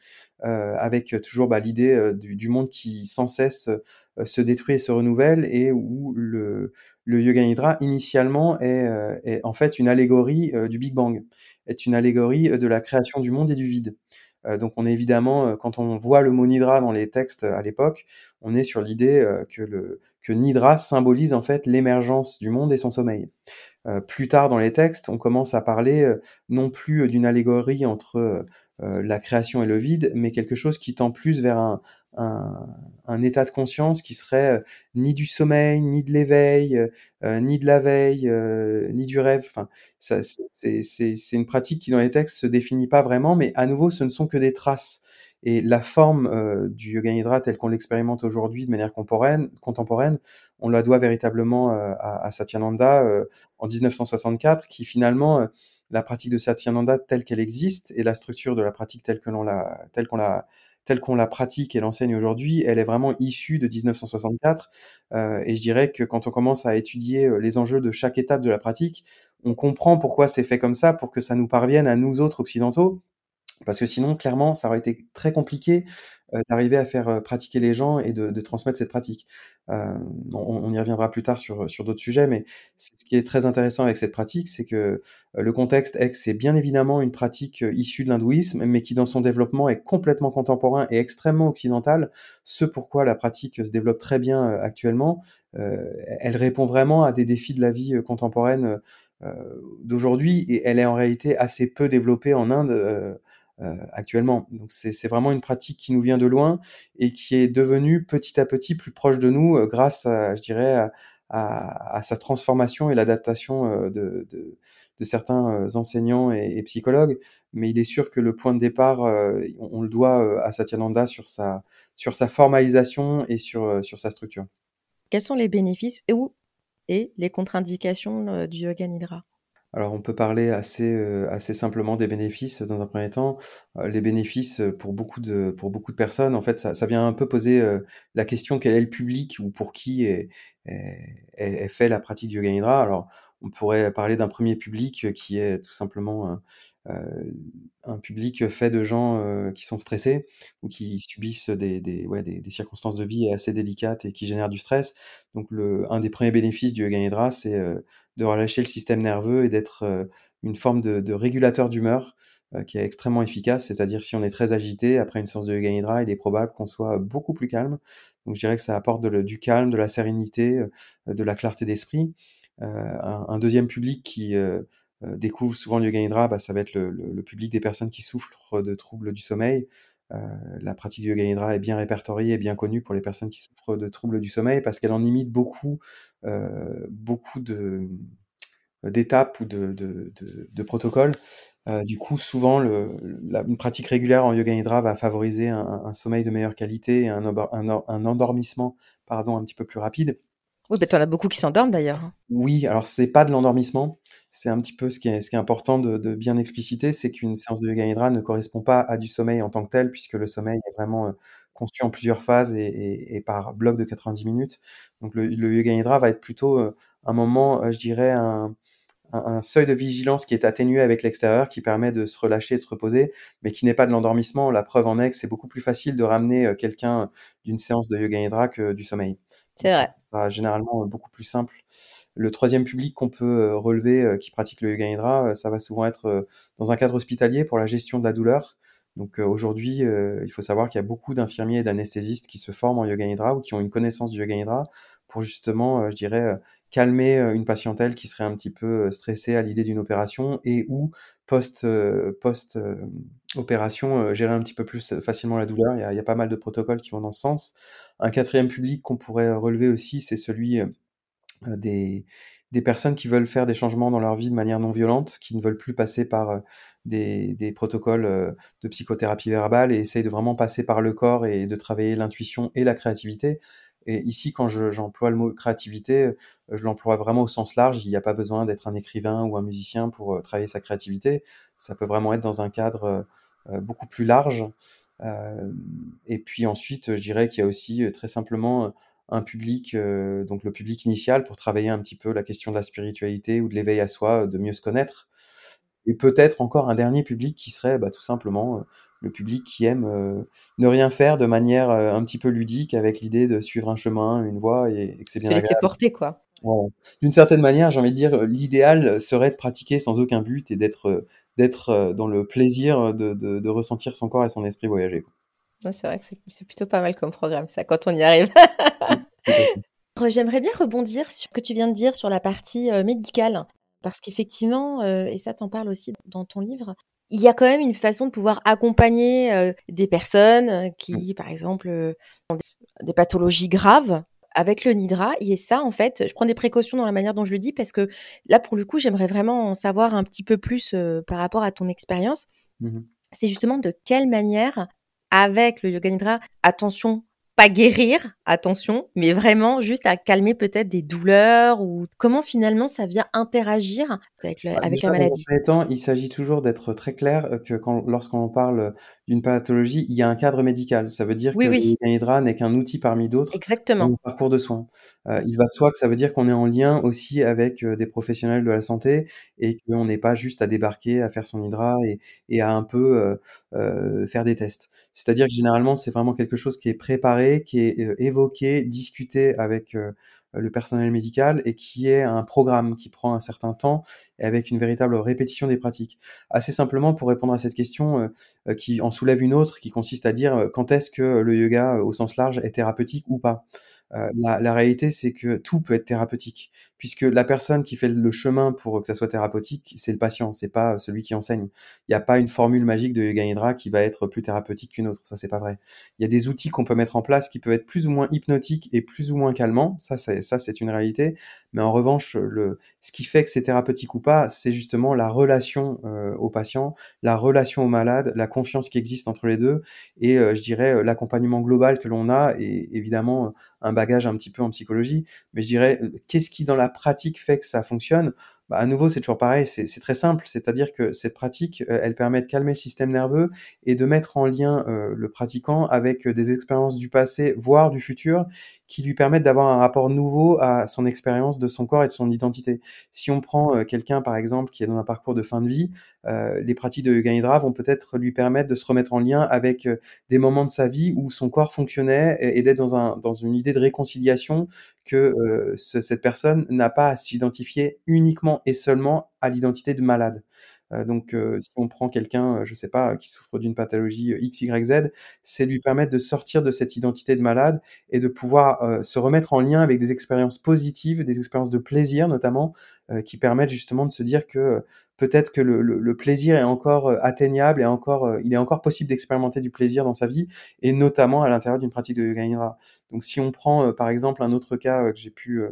euh, avec toujours bah, l'idée euh, du, monde qui sans cesse euh, se détruit et se renouvelle, et où le, le Yoga Nidra initialement est, est, en fait une allégorie du Big Bang, est une allégorie de la création du monde et du vide. Euh, donc on est évidemment, euh, quand on voit le mot Nidra dans les textes à l'époque, on est sur l'idée euh, que, le, que Nidra symbolise en fait l'émergence du monde et son sommeil. plus tard dans les textes, on commence à parler non plus d'une allégorie entre la création et le vide, mais quelque chose qui tend plus vers un, un, état de conscience qui serait ni du sommeil, ni de l'éveil, ni de la veille, ni du rêve. Enfin, c'est une pratique qui dans les textes se définit pas vraiment, mais à nouveau, ce ne sont que des traces. Et la forme du yoga nidra tel qu'on l'expérimente aujourd'hui de manière contemporaine, on la doit véritablement à, à, Satyananda en 1964, qui finalement la pratique de Satyananda telle qu'elle existe et la structure de la pratique telle que l'on la, telle qu'on la, telle qu'on la pratique et l'enseigne aujourd'hui, elle est vraiment issue de 1964. Euh, et je dirais que quand on commence à étudier euh, les enjeux de chaque étape de la pratique, on comprend pourquoi c'est fait comme ça pour que ça nous parvienne à nous autres occidentaux. Parce que sinon, clairement, ça aurait été très compliqué euh, d'arriver à faire euh, pratiquer les gens et de, transmettre cette pratique. Euh, on, y reviendra plus tard sur, sur d'autres sujets, mais ce qui est très intéressant avec cette pratique, c'est que le contexte est que c'est bien évidemment une pratique issue de l'hindouisme, mais qui dans son développement est complètement contemporain et extrêmement occidental. Ce pourquoi la pratique se développe très bien actuellement. elle répond vraiment à des défis de la vie contemporaine d'aujourd'hui et elle est en réalité assez peu développée en Inde actuellement. Donc c'est vraiment une pratique qui nous vient de loin et qui est devenue petit à petit plus proche de nous euh, grâce à, je dirais, à, sa transformation et l'adaptation euh, de, certains enseignants et, psychologues. Mais il est sûr que le point de départ, on, on, le doit à Satyananda sur sa, sur sa formalisation et sur, sur sa structure. Quels sont les bénéfices et, et les contre-indications du yoga nidra? Alors on peut parler assez, euh, assez simplement des bénéfices dans un premier temps. Euh, les bénéfices euh, pour beaucoup de, pour beaucoup de personnes, en fait, ça, vient un peu poser la question quel est le public ou pour qui est, est, fait la pratique du yoga nidra? Alors on pourrait parler d'un premier public qui est tout simplement un public fait de gens qui sont stressés ou qui subissent des, circonstances de vie assez délicates et qui génèrent du stress. Donc, le, un des premiers bénéfices du Yoga Nidra, c'est de relâcher le système nerveux et d'être une forme de, régulateur d'humeur qui est extrêmement efficace. C'est-à-dire, si on est très agité après une séance de Yoga Nidra, il est probable qu'on soit beaucoup plus calme. Donc, je dirais que ça apporte du calme, de la sérénité, de la clarté d'esprit. Un, un, deuxième public qui euh, découvre souvent le yoga nidra, bah, ça va être le, public des personnes qui souffrent de troubles du sommeil. Euh, la pratique du yoga nidra est bien répertoriée et bien connue pour les personnes qui souffrent de troubles du sommeil parce qu'elle en imite beaucoup, euh, beaucoup d'étapes ou de, protocoles. Euh, du coup, souvent, une pratique régulière en yoga nidra va favoriser un, sommeil de meilleure qualité et un, un, un endormissement pardon, un petit peu plus rapide. Oui, bah, tu en as beaucoup qui s'endorment d'ailleurs. Hein. Oui, alors c'est pas de l'endormissement. C'est un petit peu ce qui est, important de, bien expliciter, c'est qu'une séance de yoga nidra ne correspond pas à du sommeil en tant que tel, puisque le sommeil est vraiment euh, conçu en plusieurs phases et, et, et, par bloc de 90 minutes. Donc le, yoga nidra va être plutôt euh, un moment, euh, je dirais, un, un, seuil de vigilance qui est atténué avec l'extérieur, qui permet de se relâcher, de se reposer, mais qui n'est pas de l'endormissement. La preuve en est que c'est beaucoup plus facile de ramener quelqu'un d'une séance de yoga nidra que du sommeil. C'est vrai. Généralement beaucoup plus simple. Le troisième public qu'on peut relever qui pratique le yoga nidra, ça va souvent être dans un cadre hospitalier pour la gestion de la douleur. Donc aujourd'hui, il faut savoir qu'il y a beaucoup d'infirmiers et d'anesthésistes qui se forment en yoga nidra ou qui ont une connaissance du yoga nidra pour justement, je dirais, calmer une patientèle qui serait un petit peu stressée à l'idée d'une opération et ou post post opération gérer un petit peu plus facilement la douleur. Il y, a, pas mal de protocoles qui vont dans ce sens. Un quatrième public qu'on pourrait relever aussi, c'est celui des, des personnes qui veulent faire des changements dans leur vie de manière non violente, qui ne veulent plus passer par des, des protocoles de psychothérapie verbale et essayent de vraiment passer par le corps et de travailler l'intuition et la créativité. Et ici, quand j'emploie le mot créativité, je l'emploie vraiment au sens large. Il n'y a pas besoin d'être un écrivain ou un musicien pour travailler sa créativité. Ça peut vraiment être dans un cadre beaucoup plus large. et puis ensuite, je dirais qu'il y a aussi très simplement un public, donc le public initial, pour travailler un petit peu la question de la spiritualité ou de l'éveil à soi, de mieux se connaître. Et peut-être encore un dernier public qui serait bah, tout simplement le public qui aime euh, ne rien faire de manière euh, un petit peu ludique avec l'idée de suivre un chemin, une voie et, et que c'est bien. Se laisser porter, quoi. Ouais. D'une certaine manière, j'ai envie de dire, l'idéal serait de pratiquer sans aucun but et d'être d'être euh, dans le plaisir de, de, de, ressentir son corps et son esprit voyager. Ouais, c'est vrai que c'est plutôt pas mal comme programme, ça, quand on y arrive. J'aimerais bien rebondir sur ce que tu viens de dire sur la partie médicale, parce qu'effectivement, et ça t'en parle aussi dans ton livre, il y a quand même une façon de pouvoir accompagner, heu, des personnes, heu, Mmh. qui, par exemple, heu, ont des des pathologies graves avec le Nidra et ça, en fait, je prends des précautions dans la manière dont je le dis parce que là, pour le coup, j'aimerais vraiment en savoir un petit peu plus, par rapport à ton expérience. Mmh mh. C'est justement de quelle manière, avec le yoga nidra, attention, pas guérir, attention, mais vraiment juste à calmer peut-être des douleurs ou comment finalement ça vient interagir avec le Bah, avec la dans maladie? temps, il s'agit toujours d'être très clair, heu, que lorsqu'on parle, d'une pathologie, il y a un cadre médical. Ça veut dire Oui, que oui, n'est qu'un outil parmi d'autres dans exactement. le parcours de soins. Heu, il va de soi que ça veut dire qu'on est en lien aussi avec, heu, des professionnels de la santé et qu'on n'est pas juste à débarquer, à faire son hydra et et à un peu, faire des tests. C'est-à-dire que généralement, c'est vraiment quelque chose qui est préparé, qui est, évoqué, discuté avec, le personnel médical et qui est un programme qui prend un certain temps et avec une véritable répétition des pratiques. Assez simplement, pour répondre à cette question, heu heu, qui en soulève une autre, qui consiste à dire, quand est-ce que le yoga, au sens large, est thérapeutique ou pas? La réalité, c'est que tout peut être thérapeutique, puisque la personne qui fait le chemin pour que ça soit thérapeutique, c'est le patient, c'est pas celui qui enseigne. Il y a pas une formule magique de yoga nidra qui va être plus thérapeutique qu'une autre, ça c'est pas vrai. Il y a des outils qu'on peut mettre en place qui peuvent être plus ou moins hypnotiques et plus ou moins calmants, ça c'est ça c'est une réalité, mais en revanche, le ce qui fait que c'est thérapeutique ou pas, c'est justement la relation, heu, au patient, la relation au malade, la confiance qui existe entre les 2 et heu, je dirais, heu, l'accompagnement global que l'on a et évidemment, un bagage un petit peu en psychologie. Mais je dirais, qu'est-ce qui dans la pratique fait que ça fonctionne? Bah, à nouveau, c'est toujours pareil, c'est très simple, c'est-à-dire que cette pratique, heu, elle permet de calmer le système nerveux et de mettre en lien, heu, le pratiquant avec, heu, des expériences du passé, voire du futur, qui lui permettent d'avoir un rapport nouveau à son expérience de son corps et de son identité. Si on prend, heu, quelqu'un, par exemple, qui est dans un parcours de fin de vie, heu, les pratiques de yoga nidra vont peut-être lui permettre de se remettre en lien avec, heu, des moments de sa vie où son corps fonctionnait et et d'être dans un dans une idée de réconciliation que, heu, ce cette personne n'a pas à s'identifier uniquement et seulement à l'identité de malade. Heu, donc heu, si on prend quelqu'un, heu, je sais pas, qui souffre d'une pathologie, heu, X, Y, Z, c'est lui permettre de sortir de cette identité de malade et de pouvoir, se remettre en lien avec des expériences positives, des expériences de plaisir notamment, heu, qui permettent justement de se dire que, peut-être que le le le plaisir est encore, atteignable et encore, il est encore possible d'expérimenter du plaisir dans sa vie et notamment à l'intérieur d'une pratique de yoga. Donc si on prend, par exemple un autre cas, que j'ai pu,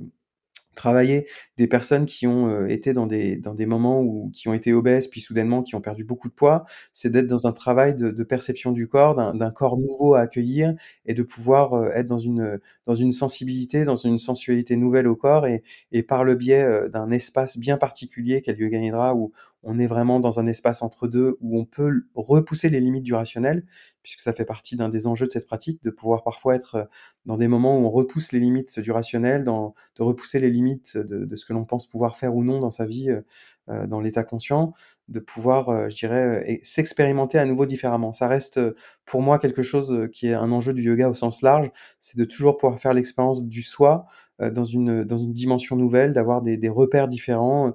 travailler, des personnes qui ont, heu, été dans des dans des moments où qui ont été obèses, puis soudainement qui ont perdu beaucoup de poids, c'est d'être dans un travail de perception du corps, d'un corps nouveau à accueillir et de pouvoir, heu, être dans une, dans une sensibilité, dans une sensualité nouvelle au corps et et par le biais, heu, d'un espace bien particulier qu'est le yoga nidra où on est vraiment dans un espace entre 2, où on peut repousser les limites du rationnel, puisque ça fait partie d'un des enjeux de cette pratique, de pouvoir parfois être, heu, dans des moments où on repousse les limites du rationnel, de repousser les limites de ce que l'on pense pouvoir faire ou non dans sa vie, heu heu, dans l'état conscient, de pouvoir, je dirais, s'expérimenter à nouveau différemment. Ça reste, pour moi quelque chose, qui est un enjeu du yoga au sens large, c'est de toujours pouvoir faire l'expérience du soi, dans une, dans une dimension nouvelle, d'avoir des repères différents,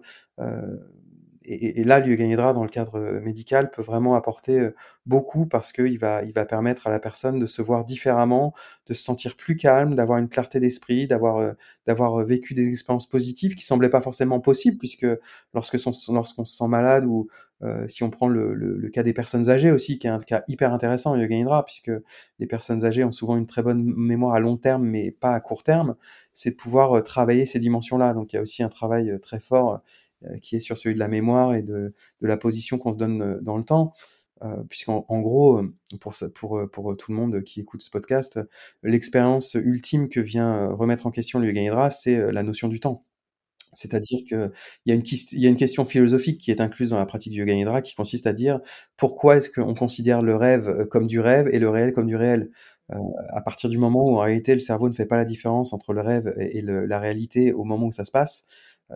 et et là, le yoga nidra dans le cadre, heu, médical peut vraiment apporter, heu, beaucoup parce qu'il va il va permettre à la personne de se voir différemment, de se sentir plus calme, d'avoir une clarté d'esprit, d'avoir, heu, d'avoir, vécu des expériences positives qui semblaient pas forcément possibles puisque lorsque lorsqu'on se sent malade ou, si on prend le le cas des personnes âgées aussi, qui est un cas hyper intéressant yoga nidra puisque les personnes âgées ont souvent une très bonne mémoire à long terme, mais pas à court terme, c'est de pouvoir, travailler ces dimensions-là. Donc il y a aussi un travail, très fort, qui est sur celui de la mémoire et de de la position qu'on se donne, heu, dans le temps. Heu, puisqu'en en gros, pour pour, pour, tout le monde qui écoute ce podcast, l'expérience ultime que vient, remettre en question le yoga nidra, c'est, la notion du temps. C'est-à-dire qu'il y a une y a une question philosophique qui est incluse dans la pratique du yoga nidra qui consiste à dire: «Pourquoi est-ce qu'on considère le rêve, comme du rêve et le réel comme du réel?» à partir du moment où en réalité le cerveau ne fait pas la différence entre le rêve et la réalité au moment où ça se passe,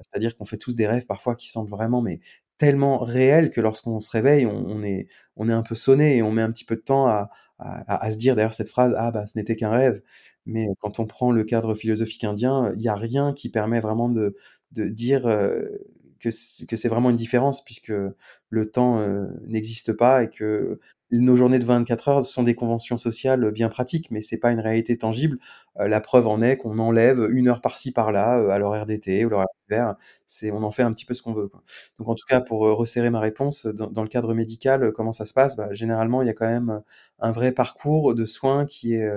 c'est-à-dire qu'on fait tous des rêves parfois qui semblent vraiment mais tellement réels que lorsqu'on se réveille, on est on est un peu sonné et on met un petit peu de temps à à se dire d'ailleurs cette phrase: «Ah bah, ce n'était qu'un rêve». Mais quand on prend le cadre philosophique indien, il y a rien qui permet vraiment de de dire, c que c'est vraiment une différence puisque le temps, heu, n'existe pas et que nos journées de 24 heures sont des conventions sociales, bien pratiques, mais c'est pas une réalité tangible. Heu, la preuve en est qu'on enlève 1 heure par-ci par-là, heu, à l'horaire d'été ou l'horaire d'hiver. C'est on en fait un petit peu ce qu'on veut. Donc en tout cas, pour, resserrer ma réponse, dans le cadre médical, comment ça se passe? Bah, généralement, il y a quand même, un vrai parcours de soins qui est,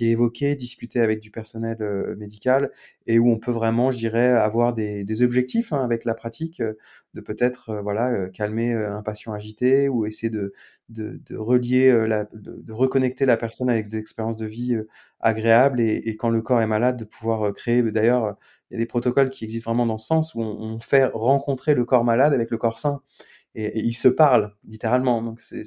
évoqué, discuté avec du personnel, médical et où on peut vraiment, je dirais, avoir des objectifs, hein, avec la pratique, de peut-être, voilà, calmer, un patient agité ou essayer de de relier, heu, la de reconnecter la personne avec des expériences de vie, heu, agréables et quand le corps est malade, de pouvoir, créer d'ailleurs, il y a des protocoles qui existent vraiment dans ce sens où on fait rencontrer le corps malade avec le corps sain et et ils se parlent littéralement. Donc c'est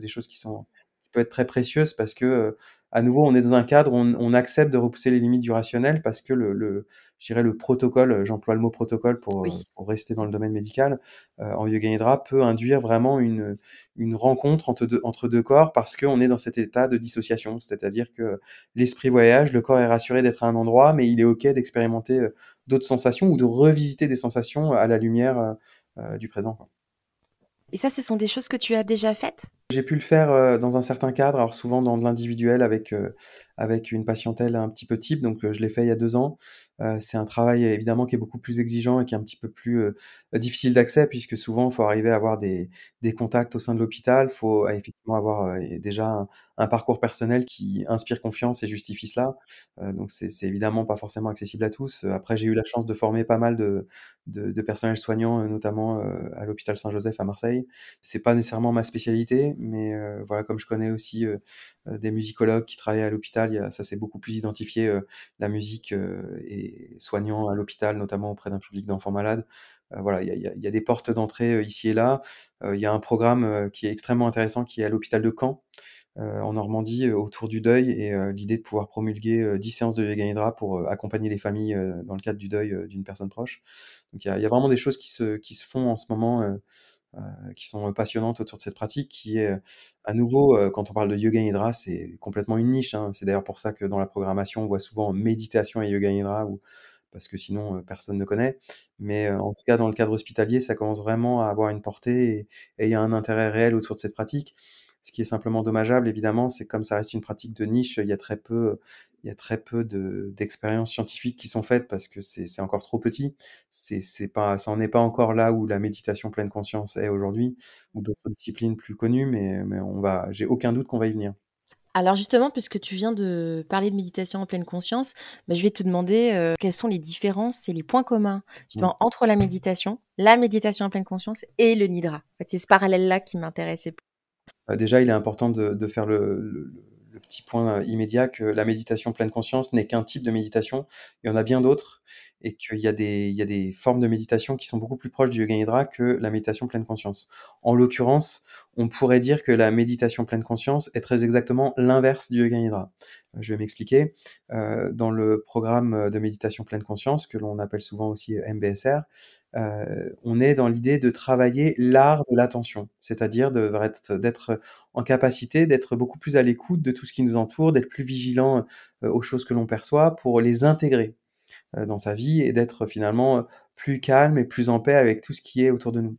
des choses qui sont qui peuvent être très précieuses parce que, heu, à nouveau, on est dans un cadre où on on accepte de repousser les limites du rationnel parce que le le je dirais le protocole, j'emploie le mot protocole pour, Oui. pour rester dans le domaine médical, en yoga nidra peut induire vraiment une une rencontre entre 2 entre 2 corps parce qu'on est dans cet état de dissociation. C'est-à-dire que l'esprit voyage, le corps est rassuré d'être à un endroit, mais il est OK d'expérimenter, d'autres sensations ou de revisiter des sensations à la lumière, du présent, quoi. Et ça, ce sont des choses que tu as déjà faites? J'ai pu le faire, heu, dans un certain cadre, alors souvent dans de l'individuel avec, heu, avec une patientèle un petit peu type, donc heu, je l'ai fait il y a 2 ans. Heu, c'est un travail évidemment qui est beaucoup plus exigeant et qui est un petit peu plus, heu, difficile d'accès puisque souvent, il faut arriver à avoir des contacts au sein de l'hôpital. Il faut effectivement avoir, déjà un parcours personnel qui inspire confiance et justifie cela. Donc c'est évidemment pas forcément accessible à tous. Après, j'ai eu la chance de former pas mal de de de personnels soignants, heu, notamment, à l'hôpital Saint-Joseph à Marseille. C'est pas nécessairement ma spécialité, mais voilà, comme je connais aussi, des musicologues qui travaillent à l'hôpital, ça s'est beaucoup plus identifié, heu, la musique, heu et soignants à l'hôpital, notamment auprès d'un public d'enfants malades. Heu, voilà, il y a des portes d'entrée, ici et là. Il y a un programme, qui est extrêmement intéressant qui est à l'hôpital de Caen, en Normandie, autour du deuil et l'idée de pouvoir promulguer, heu, 10 séances de yoga nidra pour, accompagner les familles, dans le cadre du deuil, d'une personne proche. Donc il y y a vraiment des choses qui se qui se font en ce moment, qui sont passionnantes autour de cette pratique qui est, à nouveau, heu, quand on parle de yoga nidra, c'est complètement une niche, hein. C'est d'ailleurs pour ça que dans la programmation, on voit souvent méditation et yoga nidra ou parce que sinon, personne ne connaît. Mais en tout cas, dans le cadre hospitalier, ça commence vraiment à avoir une portée et il y a un intérêt réel autour de cette pratique. Ce qui est simplement dommageable évidemment, c'est comme ça reste une pratique de niche, il y a très peu il y a très peu de d'expériences scientifiques qui sont faites parce que c'est encore trop petit. C'est pas ça en est pas encore là où la méditation pleine conscience est aujourd'hui ou d'autres disciplines plus connues, mais mais on va j'ai aucun doute qu'on va y venir. Alors justement, puisque tu viens de parler de méditation en pleine conscience, bah, je vais te demander, heu, quelles sont les différences et les points communs Mmh. entre la méditation, la méditation en pleine conscience et le nidra? En fait, c'est ce parallèle-là qui m'intéressait. Heu, déjà, il est important de faire le petit point, heu, immédiat que la méditation pleine conscience n'est qu'un type de méditation. Il y en a bien d'autres et qu'il y a des formes de méditation qui sont beaucoup plus proches du yoga nidra que la méditation pleine conscience. En l'occurrence, on pourrait dire que la méditation pleine conscience est très exactement l'inverse du yoga nidra. Je vais m'expliquer. Dans le programme, de méditation pleine conscience, que l'on appelle souvent aussi MBSR, heu, on est dans l'idée de travailler l'art de l'attention. C'est-à-dire d'être en capacité d'être beaucoup plus à l'écoute de tout ce qui nous entoure, d'être plus vigilant, heu, aux choses que l'on perçoit pour les intégrer, heu, dans sa vie et d'être finalement, plus calme et plus en paix avec tout ce qui est autour de nous.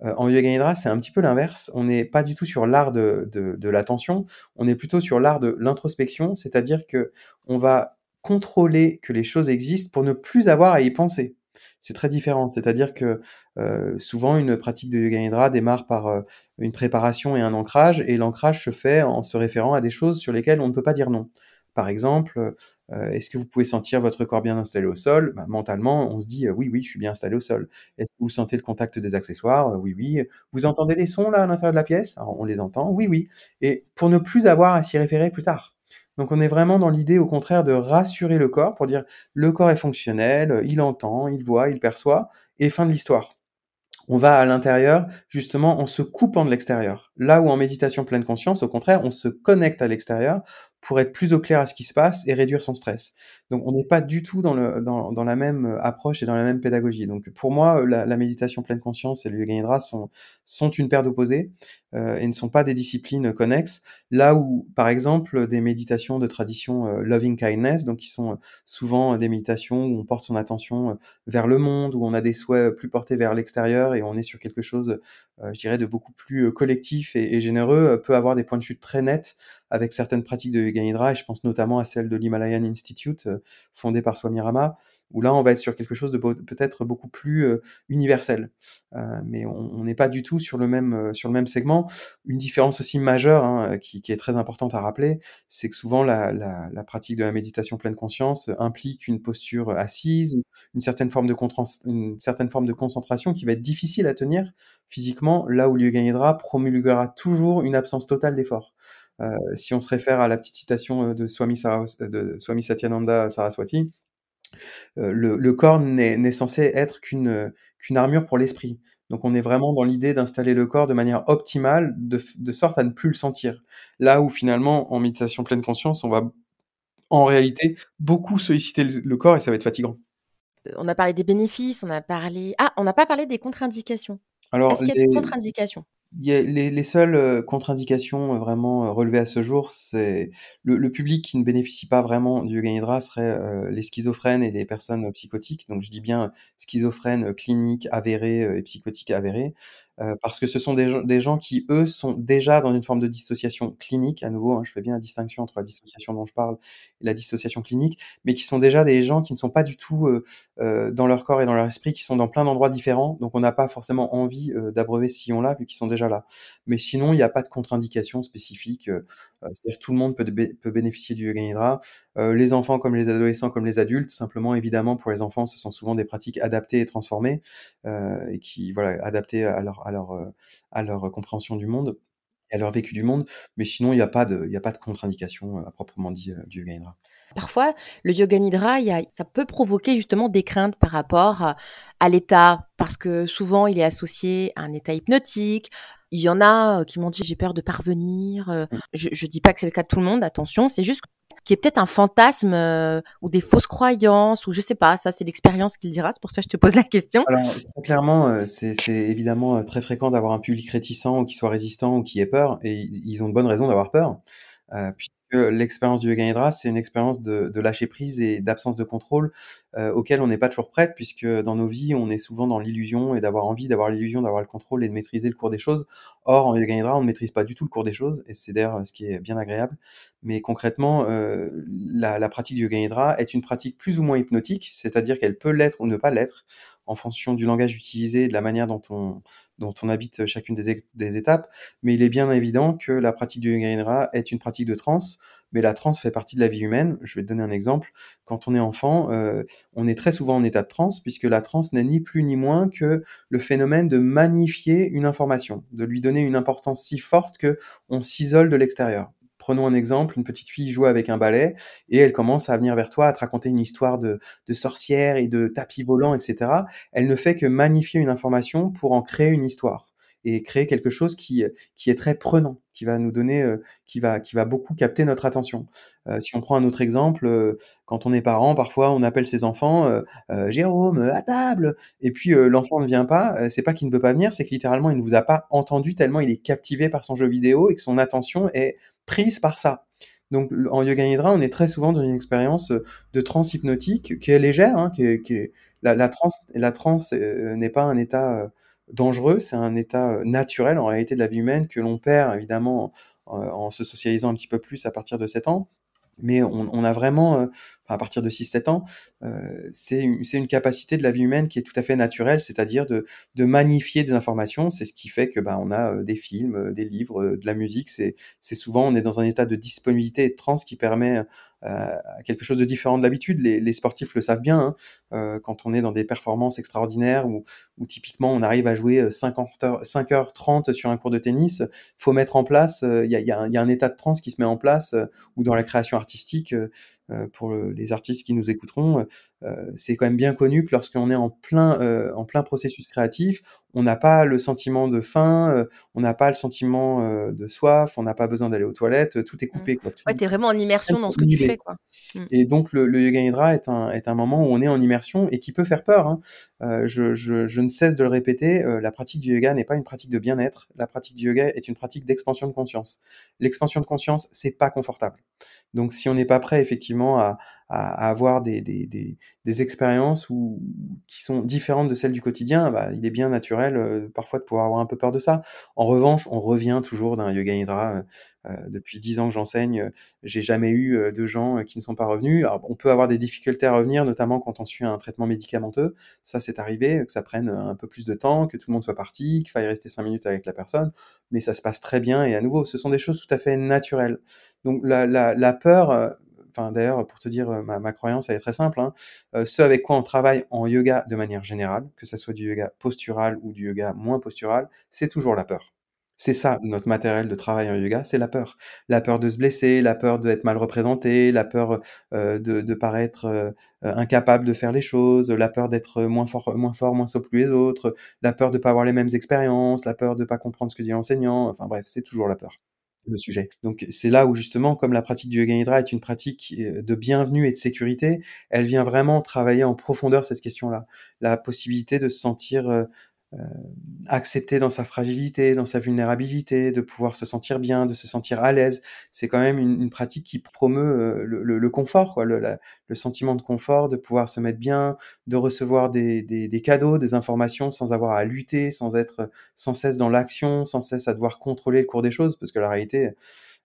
En yoga nidra, c'est un petit peu l'inverse. On n'est pas du tout sur l'art de de de l'attention, on est plutôt sur l'art de l'introspection, c'est-à-dire qu'on va contrôler que les choses existent pour ne plus avoir à y penser. C'est très différent, c'est-à-dire que, souvent une pratique de yoga nidra démarre par, une préparation et un ancrage et l'ancrage se fait en se référant à des choses sur lesquelles on ne peut pas dire non. Par exemple, «Est-ce que vous pouvez sentir votre corps bien installé au sol?» bah, mentalement, on se dit: «Oui, oui, je suis bien installé au sol». «Est-ce que vous sentez le contact des accessoires?» «Oui, oui». «Vous entendez les sons là, à l'intérieur de la pièce?» on les entend: «Oui, oui» et pour ne plus avoir à s'y référer plus tard. Donc on est vraiment dans l'idée au contraire de rassurer le corps pour dire: «Le corps est fonctionnel, il entend, il voit, il perçoit et fin de l'histoire». On va à l'intérieur justement en se coupant de l'extérieur. Là où en méditation pleine conscience, au contraire, on se connecte à l'extérieur pour être plus au clair à ce qui se passe et réduire son stress. Donc on n'est pas du tout dans, le, dans, dans, la même euh, approche et dans la même pédagogie. Donc pour moi, la, la méditation pleine conscience et le yoga sont, sont une paire d'opposés euh, et ne sont pas des disciplines connexes. Là où, par exemple, des méditations de tradition euh, loving kindness, donc qui sont souvent des méditations où on porte son attention vers le monde, où on a des souhaits plus portés vers l'extérieur et on est sur quelque chose, je dirais, de beaucoup plus collectif et, et généreux, peut avoir des points de chute très nets avec certaines pratiques de Yoga Nidra, et je pense notamment à celle de l'Himalayan Institute, euh, fondée par Swami Rama, où là, on va être sur quelque chose de peut-être beaucoup plus euh, universel. Euh, mais on n'est pas du tout sur le même sur le même segment. Une différence aussi majeure, hein, qui, est très importante à rappeler, c'est que souvent la, pratique de la méditation pleine conscience implique une posture assise, une certaine forme de concentration qui va être difficile à tenir physiquement, là où le Yoga Nidra promulguera toujours une absence totale d'effort. Euh, si on se réfère à la petite citation euh, de Swami, de Swami Satyananda Saraswati, euh, le, le, corps n'est censé être qu'une armure pour l'esprit. Donc on est vraiment dans l'idée d'installer le corps de manière optimale, de, de, sorte à ne plus le sentir. Là où finalement, en méditation pleine conscience, on va en réalité beaucoup solliciter le, le corps et ça va être fatigant. On a parlé des bénéfices, on a parlé... Ah, on n'a pas parlé des contre-indications. Alors, Est-ce qu'il y a des contre-indications? Les, les, seules euh, contre-indications euh, vraiment euh, relevées à ce jour, c'est le, public qui ne bénéficie pas vraiment du yoga serait les schizophrènes et les personnes psychotiques. Donc je dis bien schizophrènes cliniques avérées et psychotiques avérées. Euh, parce que ce sont des, des, gens qui, eux, sont déjà dans une forme de dissociation clinique, à nouveau, hein, je fais bien la distinction entre la dissociation dont je parle et la dissociation clinique, mais qui sont déjà des gens qui ne sont pas du tout euh, euh, dans leur corps et dans leur esprit, qui sont dans plein d'endroits différents, donc on n'a pas forcément envie d'abreuver ce sillon-là, vu qu'ils sont déjà là. Mais sinon, il n'y a pas de contre-indication spécifique, c'est-à-dire tout le monde peut, bénéficier du yoga nidra, les enfants comme les adolescents comme les adultes, simplement, évidemment, pour les enfants, ce sont souvent des pratiques adaptées et transformées, et qui, voilà, adaptées à leur à leur, euh, compréhension du monde et à leur vécu du monde. Mais sinon, il n'y a pas de, de contre-indication euh, à proprement dit euh, du yoga nidra. Parfois, le yoga nidra, ça peut provoquer justement des craintes par rapport à l'état, parce que souvent il est associé à un état hypnotique. Il y en a qui m'ont dit j'ai peur de parvenir. Mmh. Je, ne dis pas que c'est le cas de tout le monde, attention, c'est juste qui est peut-être un fantasme euh, ou des fausses croyances ou je sais pas, ça c'est l'expérience qu'il dira, c'est pour ça que je te pose la question. Alors très clairement, euh, c'est évidemment euh, très fréquent d'avoir un public réticent ou qui soit résistant ou qui ait peur et ils ont de bonnes raisons d'avoir peur. Euh, l'expérience du Yoga Nidra, c'est une expérience de, lâcher prise et d'absence de contrôle euh, auquel on n'est pas toujours prête, puisque dans nos vies, on est souvent dans l'illusion et d'avoir envie d'avoir l'illusion d'avoir le contrôle et de maîtriser le cours des choses. Or, en Yoga Nidra, on ne maîtrise pas du tout le cours des choses, et c'est d'ailleurs ce qui est bien agréable. Mais concrètement, euh, la, la, pratique du Yoga Nidra est une pratique plus ou moins hypnotique, c'est-à-dire qu'elle peut l'être ou ne pas l'être en fonction du langage utilisé de la manière dont on, dont on habite chacune des, des étapes. Mais il est bien évident que la pratique du Yoga est une pratique de transe, mais la transe fait partie de la vie humaine. Je vais te donner un exemple. Quand on est enfant, euh, on est très souvent en état de transe, puisque la transe n'est ni plus ni moins que le phénomène de magnifier une information, de lui donner une importance si forte que on s'isole de l'extérieur. Prenons un exemple, une petite fille joue avec un balai et elle commence à venir vers toi, à te raconter une histoire de, de sorcière et de tapis volant, etc. Elle ne fait que magnifier une information pour en créer une histoire et créer quelque chose qui, qui est très prenant, qui va nous donner, euh, qui va, qui va beaucoup capter notre attention. Euh, si on prend un autre exemple, euh, quand on est parent, parfois on appelle ses enfants Jérôme à table, et puis l'enfant ne vient pas. c'est pas qu'il ne veut pas venir, c'est que littéralement il ne vous a pas entendu tellement il est captivé par son jeu vidéo et que son attention est prise par ça. Donc en yoga nidra, on est très souvent dans une expérience de transe hypnotique qui est légère, hein, qui est, la, transe, la transe n'est pas un état dangereux, c'est un état naturel en réalité de la vie humaine que l'on perd évidemment en, se socialisant un petit peu plus à partir de 7 ans. Mais on, on a vraiment, à partir de 6-7 ans, euh, c'est une, capacité de la vie humaine qui est tout à fait naturelle, c'est-à-dire de, de, magnifier des informations. C'est ce qui fait que bah, on a des films, des livres, de la musique. C'est souvent on est dans un état de disponibilité et de transe qui permet euh, quelque chose de différent de l'habitude. Les, sportifs le savent bien. Hein. Euh, quand on est dans des performances extraordinaires où, où typiquement on arrive à jouer 50 heures, 5h30 sur un cours de tennis, faut mettre en place, il euh, y, a, y, a un état de transe qui se met en place, euh, ou dans la création artistique, euh, pour le, les artistes qui nous écouteront, heu, c'est quand même bien connu que lorsqu'on est en plein, heu, en plein processus créatif, on n'a pas le sentiment de faim, heu, on n'a pas le sentiment, de soif, on n'a pas besoin d'aller aux toilettes, tout est Mmh. coupé, quoi. Ouais, Tout tu es vraiment en immersion dans ce que tu fais, quoi. Mmh. et donc le le yoga nidra est un est un moment où on est en immersion et qui peut faire peur, hein. Je je je ne cesse de le répéter, la pratique du yoga n'est pas une pratique de bien-être, la pratique du yoga est une pratique d'expansion de conscience. L'expansion de conscience, c'est pas confortable. Donc si on n'est pas prêt effectivement à à avoir des des des expériences où qui sont différentes de celles du quotidien, bah, il est bien naturel, heu, parfois de pouvoir avoir un peu peur de ça. En revanche, on revient toujours d'un yoga nidra, heu heu, depuis 10 ans que j'enseigne, j'ai jamais eu, de gens, qui ne sont pas revenus. On peut avoir des difficultés à revenir, notamment quand on suit un traitement médicamenteux. Ça, c'est arrivé, que ça prenne, un peu plus de temps, que tout le monde soit parti, qu'il faille rester 5 minutes avec la personne, mais ça se passe très bien et à nouveau, ce sont des choses tout à fait naturelles. Donc la la peur, d'ailleurs pour te dire, heu, ma croyance elle est très simple, hein, heu, ce avec quoi on travaille en yoga de manière générale, que ça soit du yoga postural ou du yoga moins postural, c'est toujours la peur. C'est ça notre matériel de travail en yoga, c'est la peur. La peur de se blesser, la peur d'être mal représenté, la peur, heu, de paraître, incapable de faire les choses, la peur d'être, moins fort moins fort, moins que les autres, la peur de pas avoir les mêmes expériences, la peur de pas comprendre ce que dit l'enseignant, enfin bref, c'est toujours la peur le sujet. Donc c'est là où justement, comme la pratique du yoga nidra est une pratique, heu, de bienvenue et de sécurité, elle vient vraiment travailler en profondeur cette question-là. La possibilité de se sentir, heu, accepté dans sa fragilité, dans sa vulnérabilité, de pouvoir se sentir bien, de se sentir à l'aise. C'est quand même une une pratique qui promeut, heu, le le le confort quoi, le le sentiment de confort, de pouvoir se mettre bien, de recevoir des des des cadeaux, des informations sans avoir à lutter, sans être, sans cesse dans l'action, sans cesse à devoir contrôler le cours des choses. Parce que la réalité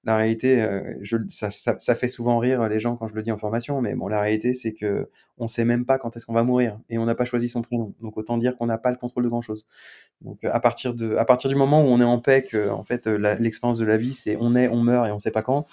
la réalité, heu, je ça ça fait souvent rire les gens quand je le dis en formation, mais bon, la réalité, c'est qu'on sait même pas quand est-ce qu'on va mourir et on n'a pas choisi son prénom. Donc autant dire qu'on n'a pas le contrôle de grand chose. Donc à partir de à partir du moment où on est en paix, qu'en fait, la l'expérience de la vie, c'est on est, on meurt et on sait pas quand,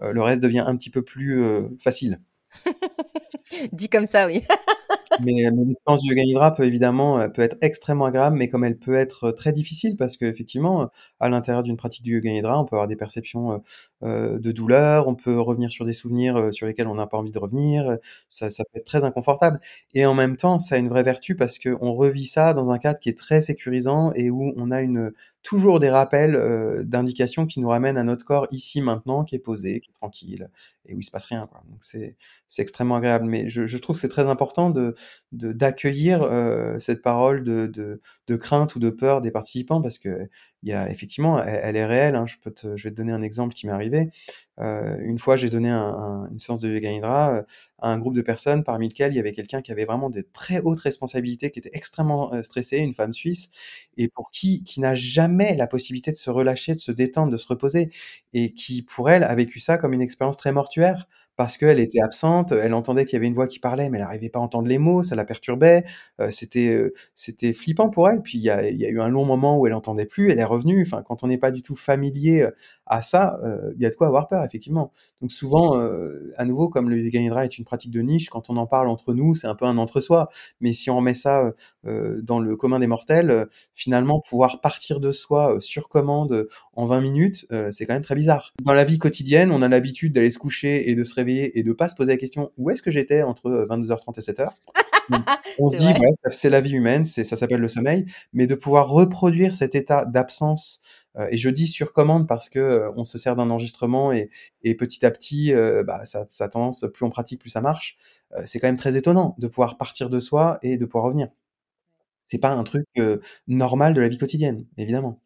le reste devient un petit peu plus, facile. Dit comme ça, oui. Mais l'expérience du yoga nidra peut évidemment, heu, peut être extrêmement agréable, mais comme elle peut être, très difficile parce qu'effectivement, à l'intérieur d'une pratique du yoga nidra, on peut avoir des perceptions, de douleur, on peut revenir sur des souvenirs, sur lesquels on n'a pas envie de revenir, ça ça peut être très inconfortable et en même temps, ça a une vraie vertu parce qu'on revit ça dans un cadre qui est très sécurisant et où on a une toujours des rappels, d'indications qui nous ramènent à notre corps ici, maintenant, qui est posé, qui est tranquille et où il se passe rien, quoi. Donc c'est extrêmement agréable, mais je je trouve que c'est très important de de d'accueillir, heu, cette parole de de de crainte ou de peur des participants parce qu'il y a effectivement, elle est réelle, hein. Je peux je vais te donner un exemple qui m'est arrivé. Heu, une fois, j'ai donné un un une séance de yoga nidra, heu, à un groupe de personnes parmi lequel il y avait quelqu'un qui avait vraiment des très hautes responsabilités, qui était extrêmement, heu, stressée, une femme suisse et pour qui qui n'a jamais la possibilité de se relâcher, de se détendre, de se reposer et qui, pour elle, a vécu ça comme une expérience très mortuaire parce qu'elle était absente, elle entendait qu'il y avait une voix qui parlait, mais elle arrivait pas à entendre les mots, ça la perturbait, heu, c'était, heu, c'était flippant pour elle. Puis il y a eu un long moment où elle entendait plus, elle est revenue. Enfin, quand on n'est pas du tout familier, à ça, il y a de quoi avoir peur, effectivement. Donc souvent, à nouveau, comme le yoga nidra est une pratique de niche, quand on en parle entre nous, c'est un peu un entre-soi. Mais si on remet ça, dans le commun des mortels, finalement, pouvoir partir de soi, sur commande, en 20 minutes, c'est quand même très bizarre. Dans la vie quotidienne, on a l'habitude d'aller se coucher et de se réveiller et de pas se poser la question: «Où est-ce que j'étais entre, heu, 22:30 et 7:00?» Donc on se dit. «Ouais, c'est la vie humaine, c'est ça s'appelle le sommeil», mais de pouvoir reproduire cet état d'absence, heu et je dis sur commande parce que, heu, on se sert d'un enregistrement et et petit à petit, bah, ça ça tendance plus on pratique, plus ça marche. C'est quand même très étonnant de pouvoir partir de soi et de pouvoir revenir. C'est pas un truc, normal de la vie quotidienne, évidemment.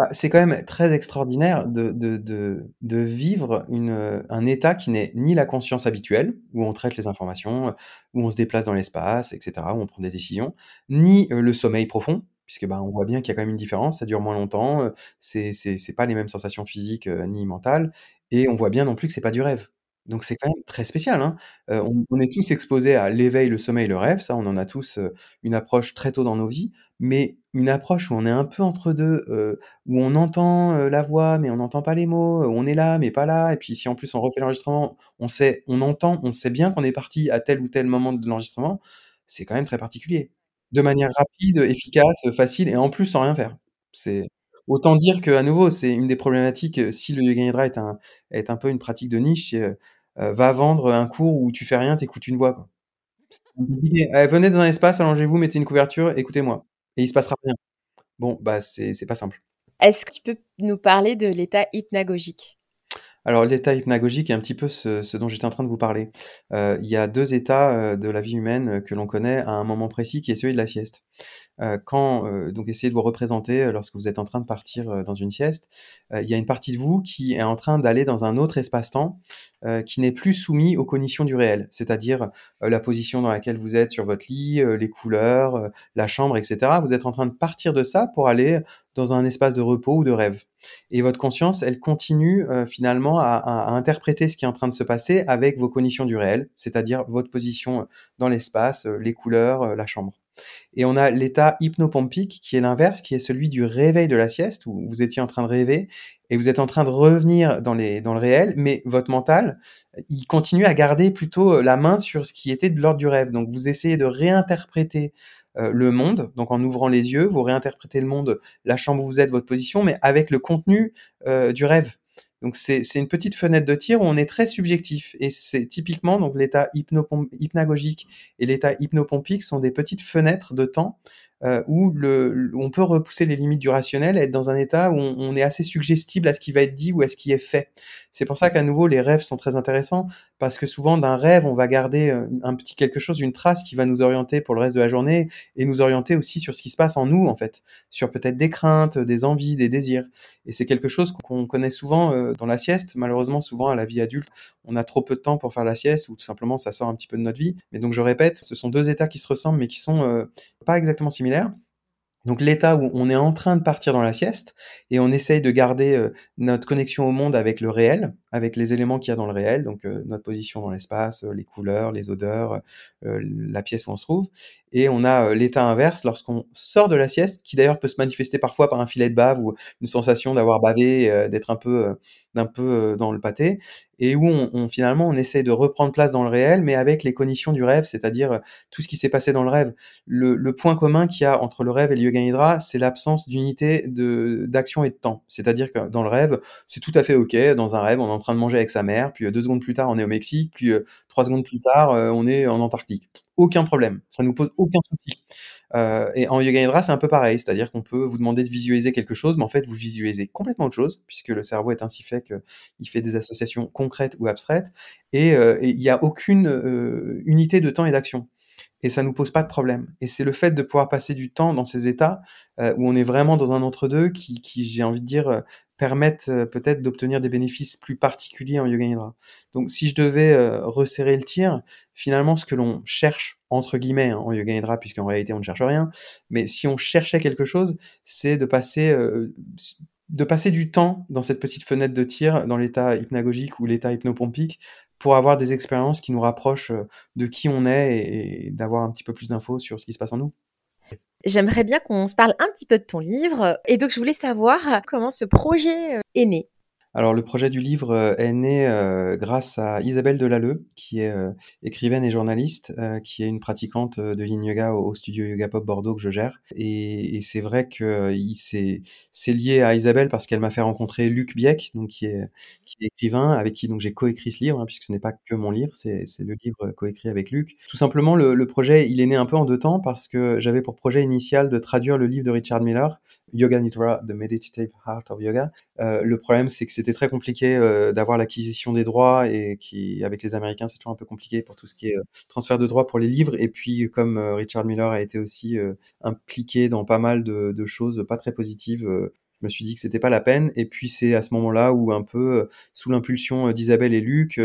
Bah, c'est quand même très extraordinaire de de de de vivre une, heu, un état qui n'est ni la conscience habituelle, où on traite les informations, heu, où on se déplace dans l'espace et cetera, où on prend des décisions, ni, heu, le sommeil profond, puisque, bah, on voit bien qu'il y a quand même une différence, ça dure moins longtemps, c'est pas les mêmes sensations physiques, ni mentales et on voit bien non plus que c'est pas du rêve. Donc c'est quand même très spécial, hein. Heu, on on est tous exposés à l'éveil, le sommeil, le rêve, ça on en a tous, une approche très tôt dans nos vies, mais une approche où on est un peu entre 2, heu, où on entend, la voix, mais on n'entend pas les mots, on est là, mais pas là et puis si en plus on refait l'enregistrement, on sait on entend, on sait bien qu'on est parti à tel ou tel moment de l'enregistrement, c'est quand même très particulier. De manière rapide, efficace, facile et en plus sans rien faire. C'est autant dire qu'à nouveau, c'est une des problématiques, si le yoga nidra est un est un peu une pratique de niche, heu, va vendre un cours où tu fais rien, tu écoutes une voix, quoi. Venez dans un espace, allongez-vous, mettez une couverture, écoutez-moi et il se passera rien. Bon, bah, c'est pas simple. Est-ce que tu peux nous parler de l'état hypnagogique? Alors l'état hypnagogique est un petit peu ce ce dont j'étais en train de vous parler. Heu, il y a 2 états, heu, de la vie humaine, que l'on connaît à un moment précis qui est celui de la sieste. Heu, quand, heu, donc essayez de vous représenter, heu, lorsque vous êtes en train de partir, dans une sieste, il y a une partie de vous qui est en train d'aller dans un autre espace-temps, qui n'est plus soumis aux cognitions du réel. C'est-à-dire, la position dans laquelle vous êtes sur votre lit, les couleurs, la chambre et cetera. Vous êtes en train de partir de ça pour aller dans un espace de repos ou de rêve et votre conscience, elle continue, finalement à à interpréter ce qui est en train de se passer avec vos cognitions du réel, c'est-à-dire votre position, dans l'espace, les couleurs, la chambre et on a l'état hypnopompique qui est l'inverse, qui est celui du réveil de la sieste où vous étiez en train de rêver et vous êtes en train de revenir dans le réel, mais votre mental, il continue à garder plutôt, heu, la main sur ce qui était de l'ordre du rêve. Donc vous essayez de réinterpréter, heu, le monde, donc en ouvrant les yeux, vous réinterprétez le monde, la chambre où vous êtes, votre position, mais avec le contenu, du rêve. Donc c'est une petite fenêtre de tir où on est très subjectif. Et c'est typiquement donc l'état hypnagogique et l'état hypnopompique sont des petites fenêtres de temps, heu, où le on peut repousser les limites du rationnel et être dans un état où on on est assez suggestible à ce qui va être dit ou à ce qui est fait. C'est pour ça qu'à nouveau les rêves sont très intéressants parce que souvent d'un rêve, on va garder, heu, un petit quelque chose, une trace qui va nous orienter pour le reste de la journée et nous orienter aussi sur ce qui se passe en nous, en fait, sur peut-être des craintes, des envies, des désirs et c'est quelque chose qu'on connaît souvent, heu, dans la sieste. Malheureusement, souvent à la vie adulte, on a trop peu de temps pour faire la sieste ou tout simplement ça sort un petit peu de notre vie. Mais donc je répète, ce sont 2 états qui se ressemblent mais qui sont, heu, pas exactement similaires. Donc l'état où on est en train de partir dans la sieste et on essaye de garder, heu, notre connexion au monde avec le réel, avec les éléments qu'il y a dans le réel, donc heu, notre position dans l'espace, heu, les couleurs, les odeurs, heu, la pièce où on se trouve et on a, l'état inverse lorsqu'on sort de la sieste, qui d'ailleurs peut se manifester parfois par un filet de bave ou une sensation d'avoir bavé, d'être un peu, dans le pâté et où finalement on essaie de reprendre place dans le réel, mais avec les cognitions du rêve, c'est-à-dire, tout ce qui s'est passé dans le rêve. Le point commun qu'il y a entre le rêve et le yoga nidra, c'est l'absence d'unité d'action et de temps. C'est-à-dire que dans le rêve, c'est tout à fait OK, dans un rêve, on est en train de manger avec sa mère, puis, heu, 2 secondes plus tard, on est au Mexique, puis, heu, 3 secondes plus tard, heu, on est en Antarctique. Aucun problème, ça nous pose aucun souci. Et en yoga nidra, c'est un peu pareil, c'est-à-dire qu'on peut vous demander de visualiser quelque chose, mais en fait, vous visualisez complètement autre chose, puisque le cerveau est ainsi fait qu'il fait des associations concrètes ou abstraites. Et il y a aucune, unité de temps et d'action. Et ça nous pose pas de problème. Et c'est le fait de pouvoir passer du temps dans ces états, où on est vraiment dans un entre-deux qui qui, j'ai envie de dire, permettent, heu, peut-être d'obtenir des bénéfices plus particuliers en yoga nidra. Donc si je devais, heu, resserrer le tir, finalement ce que l'on «cherche» entre guillemets, hein, en yoga nidra, puisqu'en réalité on ne cherche rien, mais si on cherchait quelque chose, c'est de passer, heu, s de passer du temps dans cette petite fenêtre de tir, dans l'état hypnagogique ou l'état hypnopompique, pour avoir des expériences qui nous rapprochent, de qui on est et d'avoir un petit peu plus d'infos sur ce qui se passe en nous. J'aimerais bien qu'on se parle un petit peu de ton livre et donc je voulais savoir comment ce projet, heu, est né? Alors le projet du livre, heu, est né, heu, grâce à Isabelle Delalleux, qui est, heu, écrivaine et journaliste, qui est une pratiquante, de Yin Yoga au studio Yoga Pop Bordeaux que je gère et c'est vrai que c'est lié à Isabelle parce qu'elle m'a fait rencontrer Luc Biec, donc qui est écrivain, avec qui donc j'ai coécrit ce livre, hein, puisque ce n'est pas que mon livre, c'est le livre coécrit avec Luc. Tout simplement, le le projet, il est né un peu en 2 temps parce que j'avais pour projet initial de traduire le livre de Richard Miller, Yoga Nidra: The Meditative Art of Yoga. Le problème, c'est que c'était très compliqué, heu, d'avoir l'acquisition des droits et qui avec les Américains, c'est toujours un peu compliqué pour tout ce qui est, heu, transfert de droits pour les livres. Et puis comme, heu, Richard Miller a été aussi, impliqué dans pas mal de de choses pas très positives, je me suis dit que c'était pas la peine. Et puis c'est à ce moment-là où un peu, sous l'impulsion, d'Isabelle et Luc,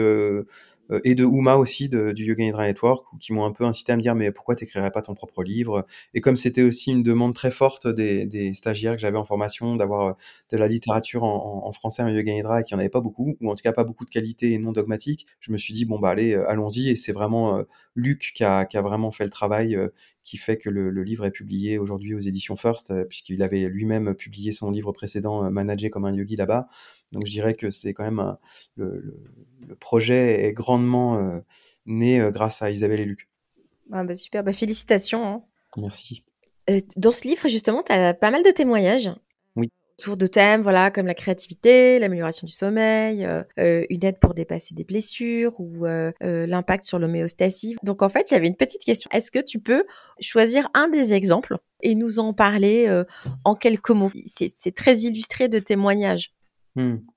et de Uma aussi du Yoga Nidra Network, qui m'ont un peu incité à me dire: «Mais pourquoi tu écrirais pas ton propre livre?» et comme c'était aussi une demande très forte des stagiaires que j'avais en formation d'avoir, heu, de la littérature en français en Yoga Nidra et qu'il y en avait pas beaucoup ou en tout cas pas beaucoup de qualité et non dogmatique, je me suis dit: «Bon bah allez, heu, allons-y» et c'est vraiment, Luc qui a vraiment fait le travail, qui fait que le le livre est publié aujourd'hui aux éditions First, puisqu'il avait lui-même publié son livre précédent, Manager comme un yogi là-bas. Donc je dirais que c'est quand même un le le le projet est grandement, heu, né, heu, grâce à Isabelle et Luc. Ah bah super, bah félicitations, hein. Merci. Heu, dans ce livre justement, tu as pas mal de témoignages. Oui. autour de thèmes voilà comme la créativité, l'amélioration du sommeil, euh, euh, une aide pour dépasser des blessures ou euh, l'impact sur l'homéostasie. Donc en fait, j'avais une petite question. Est-ce que tu peux choisir un des exemples et nous en parler en quelques mots? C'est très illustré de témoignages. Mmh.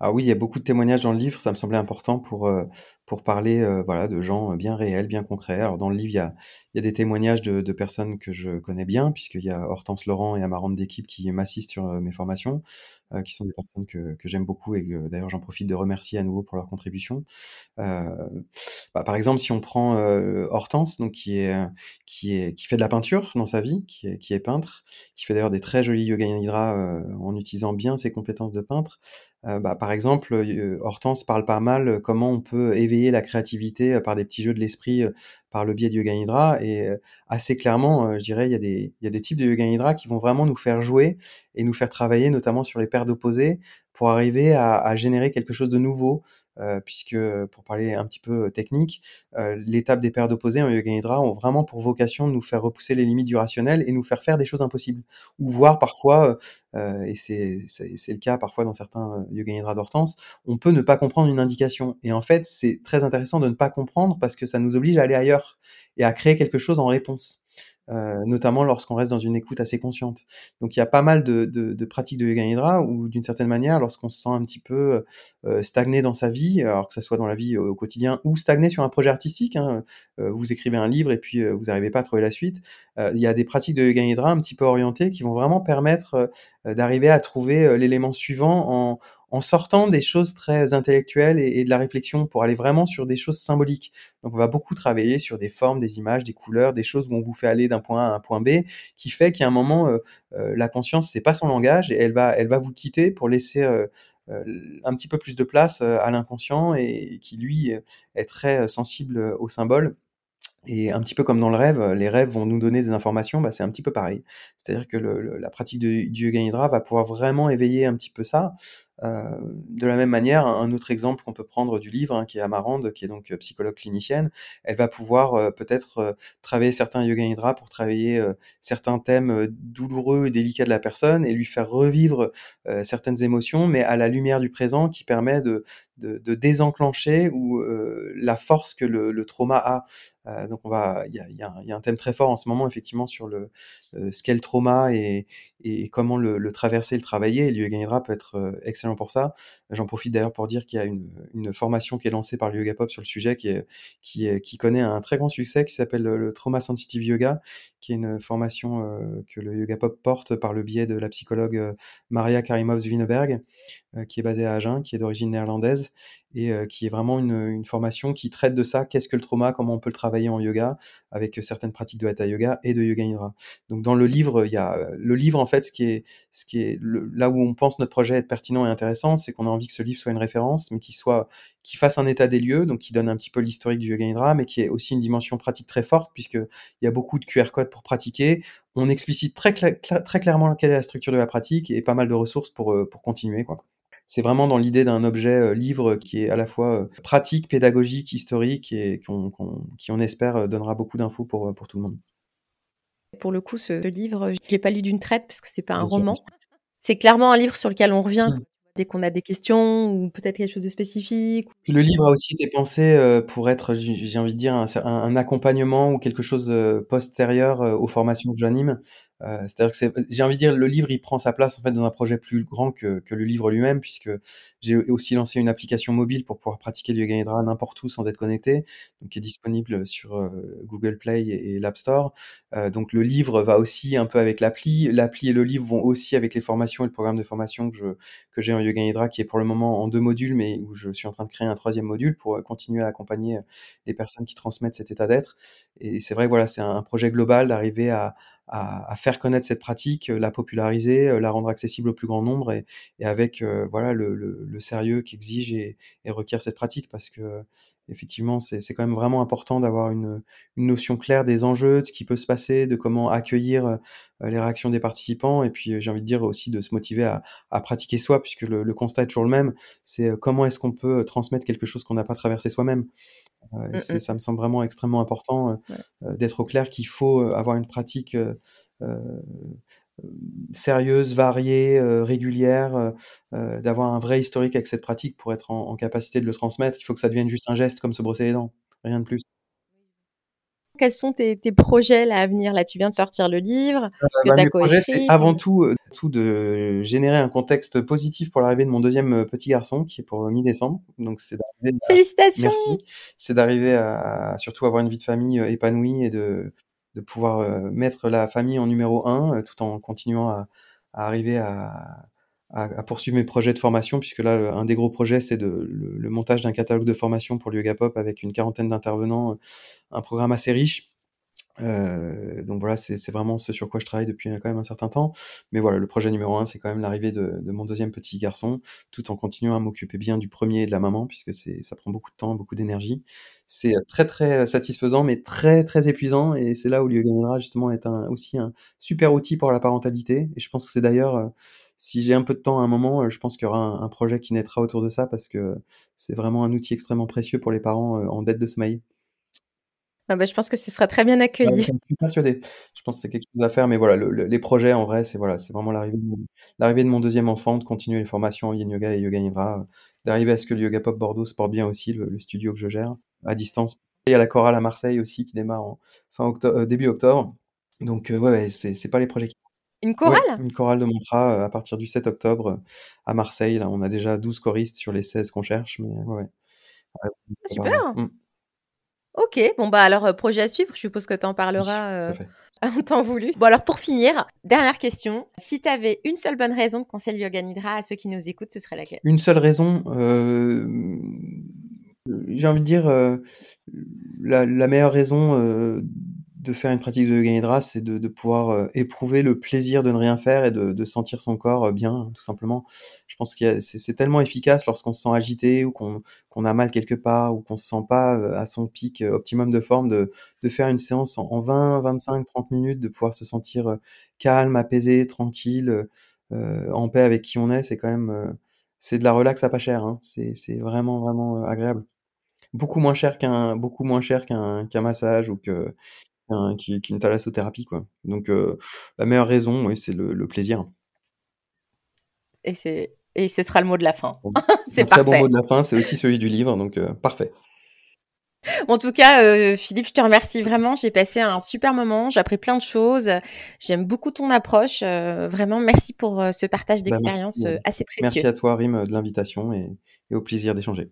Ah oui, il y a beaucoup de témoignages dans le livre, ça me semblait important pour, euh, pour parler euh, voilà, de gens euh, bien réels, bien concrets. Alors dans le livre, il y a, il y a des témoignages de, de personnes que je connais bien, puisqu'il y a Hortense Laurent et Amarante d'équipe qui m'assistent sur mes formations, qui sont des personnes que, que j'aime beaucoup et d'ailleurs j'en profite de remercier à nouveau pour leur contribution. bah, par exemple, si on prend Hortense, donc qui, est, qui, est, qui fait de la peinture dans sa vie, qui est, qui est peintre, qui fait d'ailleurs des très jolis yoga nidra en utilisant bien ses compétences de peintre, euh, bah, par exemple, Hortense parle pas mal comment on peut éveiller la créativité par des petits jeux de l'esprit par le biais du yoga nidra et assez clairement, je dirais, il y, a des, il y a des types de yoga nidra qui vont vraiment nous faire jouer et nous faire travailler notamment sur les paires d'opposés pour arriver à, générer quelque chose de nouveau, euh, puisque pour parler un petit peu technique, euh, l'étape des paires d'opposés en yoga nidra ont vraiment pour vocation de nous faire repousser les limites du rationnel et nous faire faire des choses impossibles, ou voir parfois, euh, et c'est le cas parfois dans certains yoga nidra d'Hortense, on peut ne pas comprendre une indication. Et en fait, c'est très intéressant de ne pas comprendre parce que ça nous oblige à aller ailleurs et à créer quelque chose en réponse. Euh, notamment lorsqu'on reste dans une écoute assez consciente. Donc il y a pas mal de, pratiques de yoga nidra où d'une certaine manière, lorsqu'on se sent un petit peu euh, stagné dans sa vie, alors que ça soit dans la vie au quotidien ou stagné sur un projet artistique, hein, euh, vous écrivez un livre et puis vous n'arrivez pas à trouver la suite, il y a des pratiques de yoga nidra un petit peu orientées qui vont vraiment permettre d'arriver à trouver l'élément suivant en, en sortant des choses très intellectuelles et, de la réflexion pour aller vraiment sur des choses symboliques. Donc on va beaucoup travailler sur des formes, des images, des couleurs, des choses où on vous fait aller d'un point A à un point B, qui fait qu'à un moment euh, euh, la conscience c'est pas son langage et elle va elle va vous quitter pour laisser euh, un petit peu plus de place à l'inconscient et qui lui est très sensible aux symboles et un petit peu comme dans le rêve, les rêves vont nous donner des informations, bah, c'est un petit peu pareil. C'est-à-dire que la pratique du yoga nidra va pouvoir vraiment éveiller un petit peu ça. Euh, de la même manière, un autre exemple qu'on peut prendre du livre, hein, qui est Amarande, qui est donc euh, psychologue clinicienne, elle va pouvoir euh, peut-être travailler certains yoga nidra pour travailler certains thèmes douloureux et délicats de la personne et lui faire revivre certaines émotions, mais à la lumière du présent, qui permet de, de, désenclencher ou la force que le, trauma a. Donc on va, il y a, y, a un thème très fort en ce moment effectivement sur le ce qu'est le trauma et, et comment le, le, traverser, le travailler. Et le yoga nidra peut être euh, pour ça. J'en profite d'ailleurs pour dire qu'il y a une, formation qui est lancée par le Yoga Pop sur le sujet, qui connaît un très grand succès, qui s'appelle le, Trauma Sensitive Yoga, qui est une formation que le Yoga Pop porte par le biais de la psychologue Maria Karimov-Zwineberg, qui est basée à Agen, qui est d'origine néerlandaise et qui est vraiment une, formation qui traite de ça, qu'est-ce que le trauma, comment on peut le travailler en yoga, avec certaines pratiques de Hatha Yoga et de Yoga Nidra. Donc dans le livre, il y a le livre en fait, ce qui est, ce qui est là où on pense notre projet être pertinent et intéressant, c'est qu'on a envie que ce livre soit une référence, mais qui soit, qui fasse un état des lieux, donc qui donne un petit peu l'historique du Yoga Nidra, mais qui est aussi une dimension pratique très forte, puisque il y a beaucoup de QR codes pour pratiquer. On explicite très, très clairement quelle est la structure de la pratique et pas mal de ressources pour, pour continuer, quoi c'est vraiment dans l'idée d'un objet euh, livre qui est à la fois euh, pratique, pédagogique, historique et qu'on, qui, on espère, euh, donnera beaucoup d'infos pour, pour tout le monde. Pour le coup, ce livre, je l'ai pas lu d'une traite parce que c'est pas un roman. C'est clairement un livre sur lequel on revient. Mmh dès qu'on a des questions ou peut-être quelque chose de spécifique. Le livre a aussi été pensé pour être, j'ai envie de dire, un, un accompagnement ou quelque chose postérieur aux formations que j'anime. Euh, c'est-à-dire que j'ai envie de dire, le livre, il prend sa place en fait dans un projet plus grand que, que le livre lui-même, puisque j'ai aussi lancé une application mobile pour pouvoir pratiquer le yoga nidra n'importe où sans être connecté, donc qui est disponible sur euh, Google Play et, l'App Store. Euh, donc le livre va aussi un peu avec l'appli, l'appli et le livre vont aussi avec les formations et le programme de formation que je que j'ai en yoga nidra, qui est pour le moment en deux modules, mais où je suis en train de créer un troisième module pour continuer à accompagner les personnes qui transmettent cet état d'être. Et c'est vrai, voilà, c'est un projet global d'arriver à à, faire connaître cette pratique, euh, la populariser, euh, la rendre accessible au plus grand nombre et, avec euh, voilà le, le, le, sérieux qu'exige et, et, requiert cette pratique parce que effectivement c'est quand même vraiment important d'avoir une, une, notion claire des enjeux, de ce qui peut se passer, de comment accueillir les réactions des participants et puis j'ai envie de dire aussi de se motiver à, à pratiquer soi puisque le, le, constat est toujours le même, c'est comment est-ce qu'on peut transmettre quelque chose qu'on n'a pas traversé soi-même. Mmh ça me semble vraiment extrêmement important d'être au clair qu'il faut avoir une pratique sérieuse, variée, régulière, d'avoir un vrai historique avec cette pratique pour être en, en capacité de le transmettre. Il faut que ça devienne juste un geste comme se brosser les dents, rien de plus. Quels sont tes, projets là, à venir? Là, tu viens de sortir le livre. Euh, bah, mes projets, c'est avant tout, euh, tout de générer un contexte positif pour l'arrivée de mon deuxième euh, petit garçon, qui est pour mi-décembre. Donc, c'est Félicitations. Merci. C'est d'arriver à, surtout avoir une vie de famille épanouie et de, de pouvoir mettre la famille en numéro un, tout en continuant à, arriver à, poursuivre mes projets de formation, puisque là, un des gros projets, c'est de, le, montage d'un catalogue de formation pour le Pop avec une quarantaine d'intervenants, un programme assez riche. Euh, donc voilà, c'est vraiment ce sur quoi je travaille depuis quand même un certain temps. Mais voilà, le projet numéro un, c'est quand même l'arrivée de, de, mon deuxième petit garçon, tout en continuant à m'occuper bien du premier et de la maman, puisque ça prend beaucoup de temps, beaucoup d'énergie. C'est très très satisfaisant, mais très très épuisant. Et c'est là où l'yoga justement est un, aussi un super outil pour la parentalité. Et je pense que c'est d'ailleurs euh, si j'ai un peu de temps à un moment, euh, je pense qu'il y aura un, projet qui naîtra autour de ça parce que c'est vraiment un outil extrêmement précieux pour les parents euh, en dette de sommeil. Ah bah, je pense que ce sera très bien accueilli. je suis persuadé. Je pense que c'est quelque chose à faire, mais voilà, les projets en vrai, c'est voilà, c'est vraiment l'arrivée de, mon deuxième enfant, de continuer les formations yin yoga et yoga nidra, d'arriver à ce que le Yoga Pop Bordeaux se porte bien aussi, le, studio que je gère à distance. Il y a la chorale à Marseille aussi qui démarre en fin octobre, euh, début octobre. Donc ouais, ouais c'est pas les projets qui une chorale? Une chorale de Montra euh, à partir du 7 octobre euh, à Marseille. Là, on a déjà 12 choristes sur les 16 qu'on cherche. Mais ouais, ah, super mmh. Ok, bon bah alors euh, projet à suivre, je suppose que tu en parleras en temps voulu. Bon alors pour finir, dernière question, si tu avais une seule bonne raison de conseiller Yoga Nidra à ceux qui nous écoutent, ce serait laquelle? Une seule raison, j'ai envie de dire la, la, meilleure raison de faire une pratique de yoga c'est de, de, pouvoir euh, éprouver le plaisir de ne rien faire et de, sentir son corps euh, bien, tout simplement. Je pense que c'est tellement efficace lorsqu'on se sent agité ou qu'on a mal quelque part ou qu'on se sent pas euh, à son pic optimum de forme, de, de faire une séance en, 20, 25, 30 minutes, de pouvoir se sentir calme, apaisé, tranquille, en paix avec qui on est. C'est quand même, c'est de la relax à pas cher. Hein. C'est vraiment, vraiment agréable beaucoup moins cher qu'un beaucoup moins cher qu'un qu'un massage ou que qui qu'une thalassothérapie, quoi. Donc, euh, la meilleure raison, oui, c'est le, plaisir. Et c'est et ce sera le mot de la fin. c'est parfait. Très bon mot de la fin, c'est aussi celui du livre, donc euh, parfait. En tout cas, euh, Philippe, je te remercie vraiment. J'ai passé un super moment. J'ai appris plein de choses. J'aime beaucoup ton approche. vraiment, merci pour ce partage bah, d'expérience assez précieux. Merci à toi, Rim, de l'invitation et au plaisir d'échanger.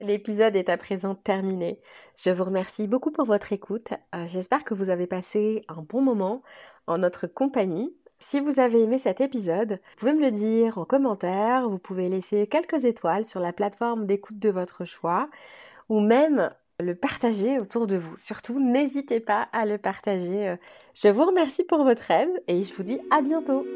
L'épisode est à présent terminé. Je vous remercie beaucoup pour votre écoute. Euh, j'espère que vous avez passé un bon moment en notre compagnie. Si vous avez aimé cet épisode, vous pouvez me le dire en commentaire, vous pouvez laisser quelques étoiles sur la plateforme d'écoute de votre choix ou même le partager autour de vous. Surtout, n'hésitez pas à le partager. Je vous remercie pour votre aide et je vous dis à bientôt.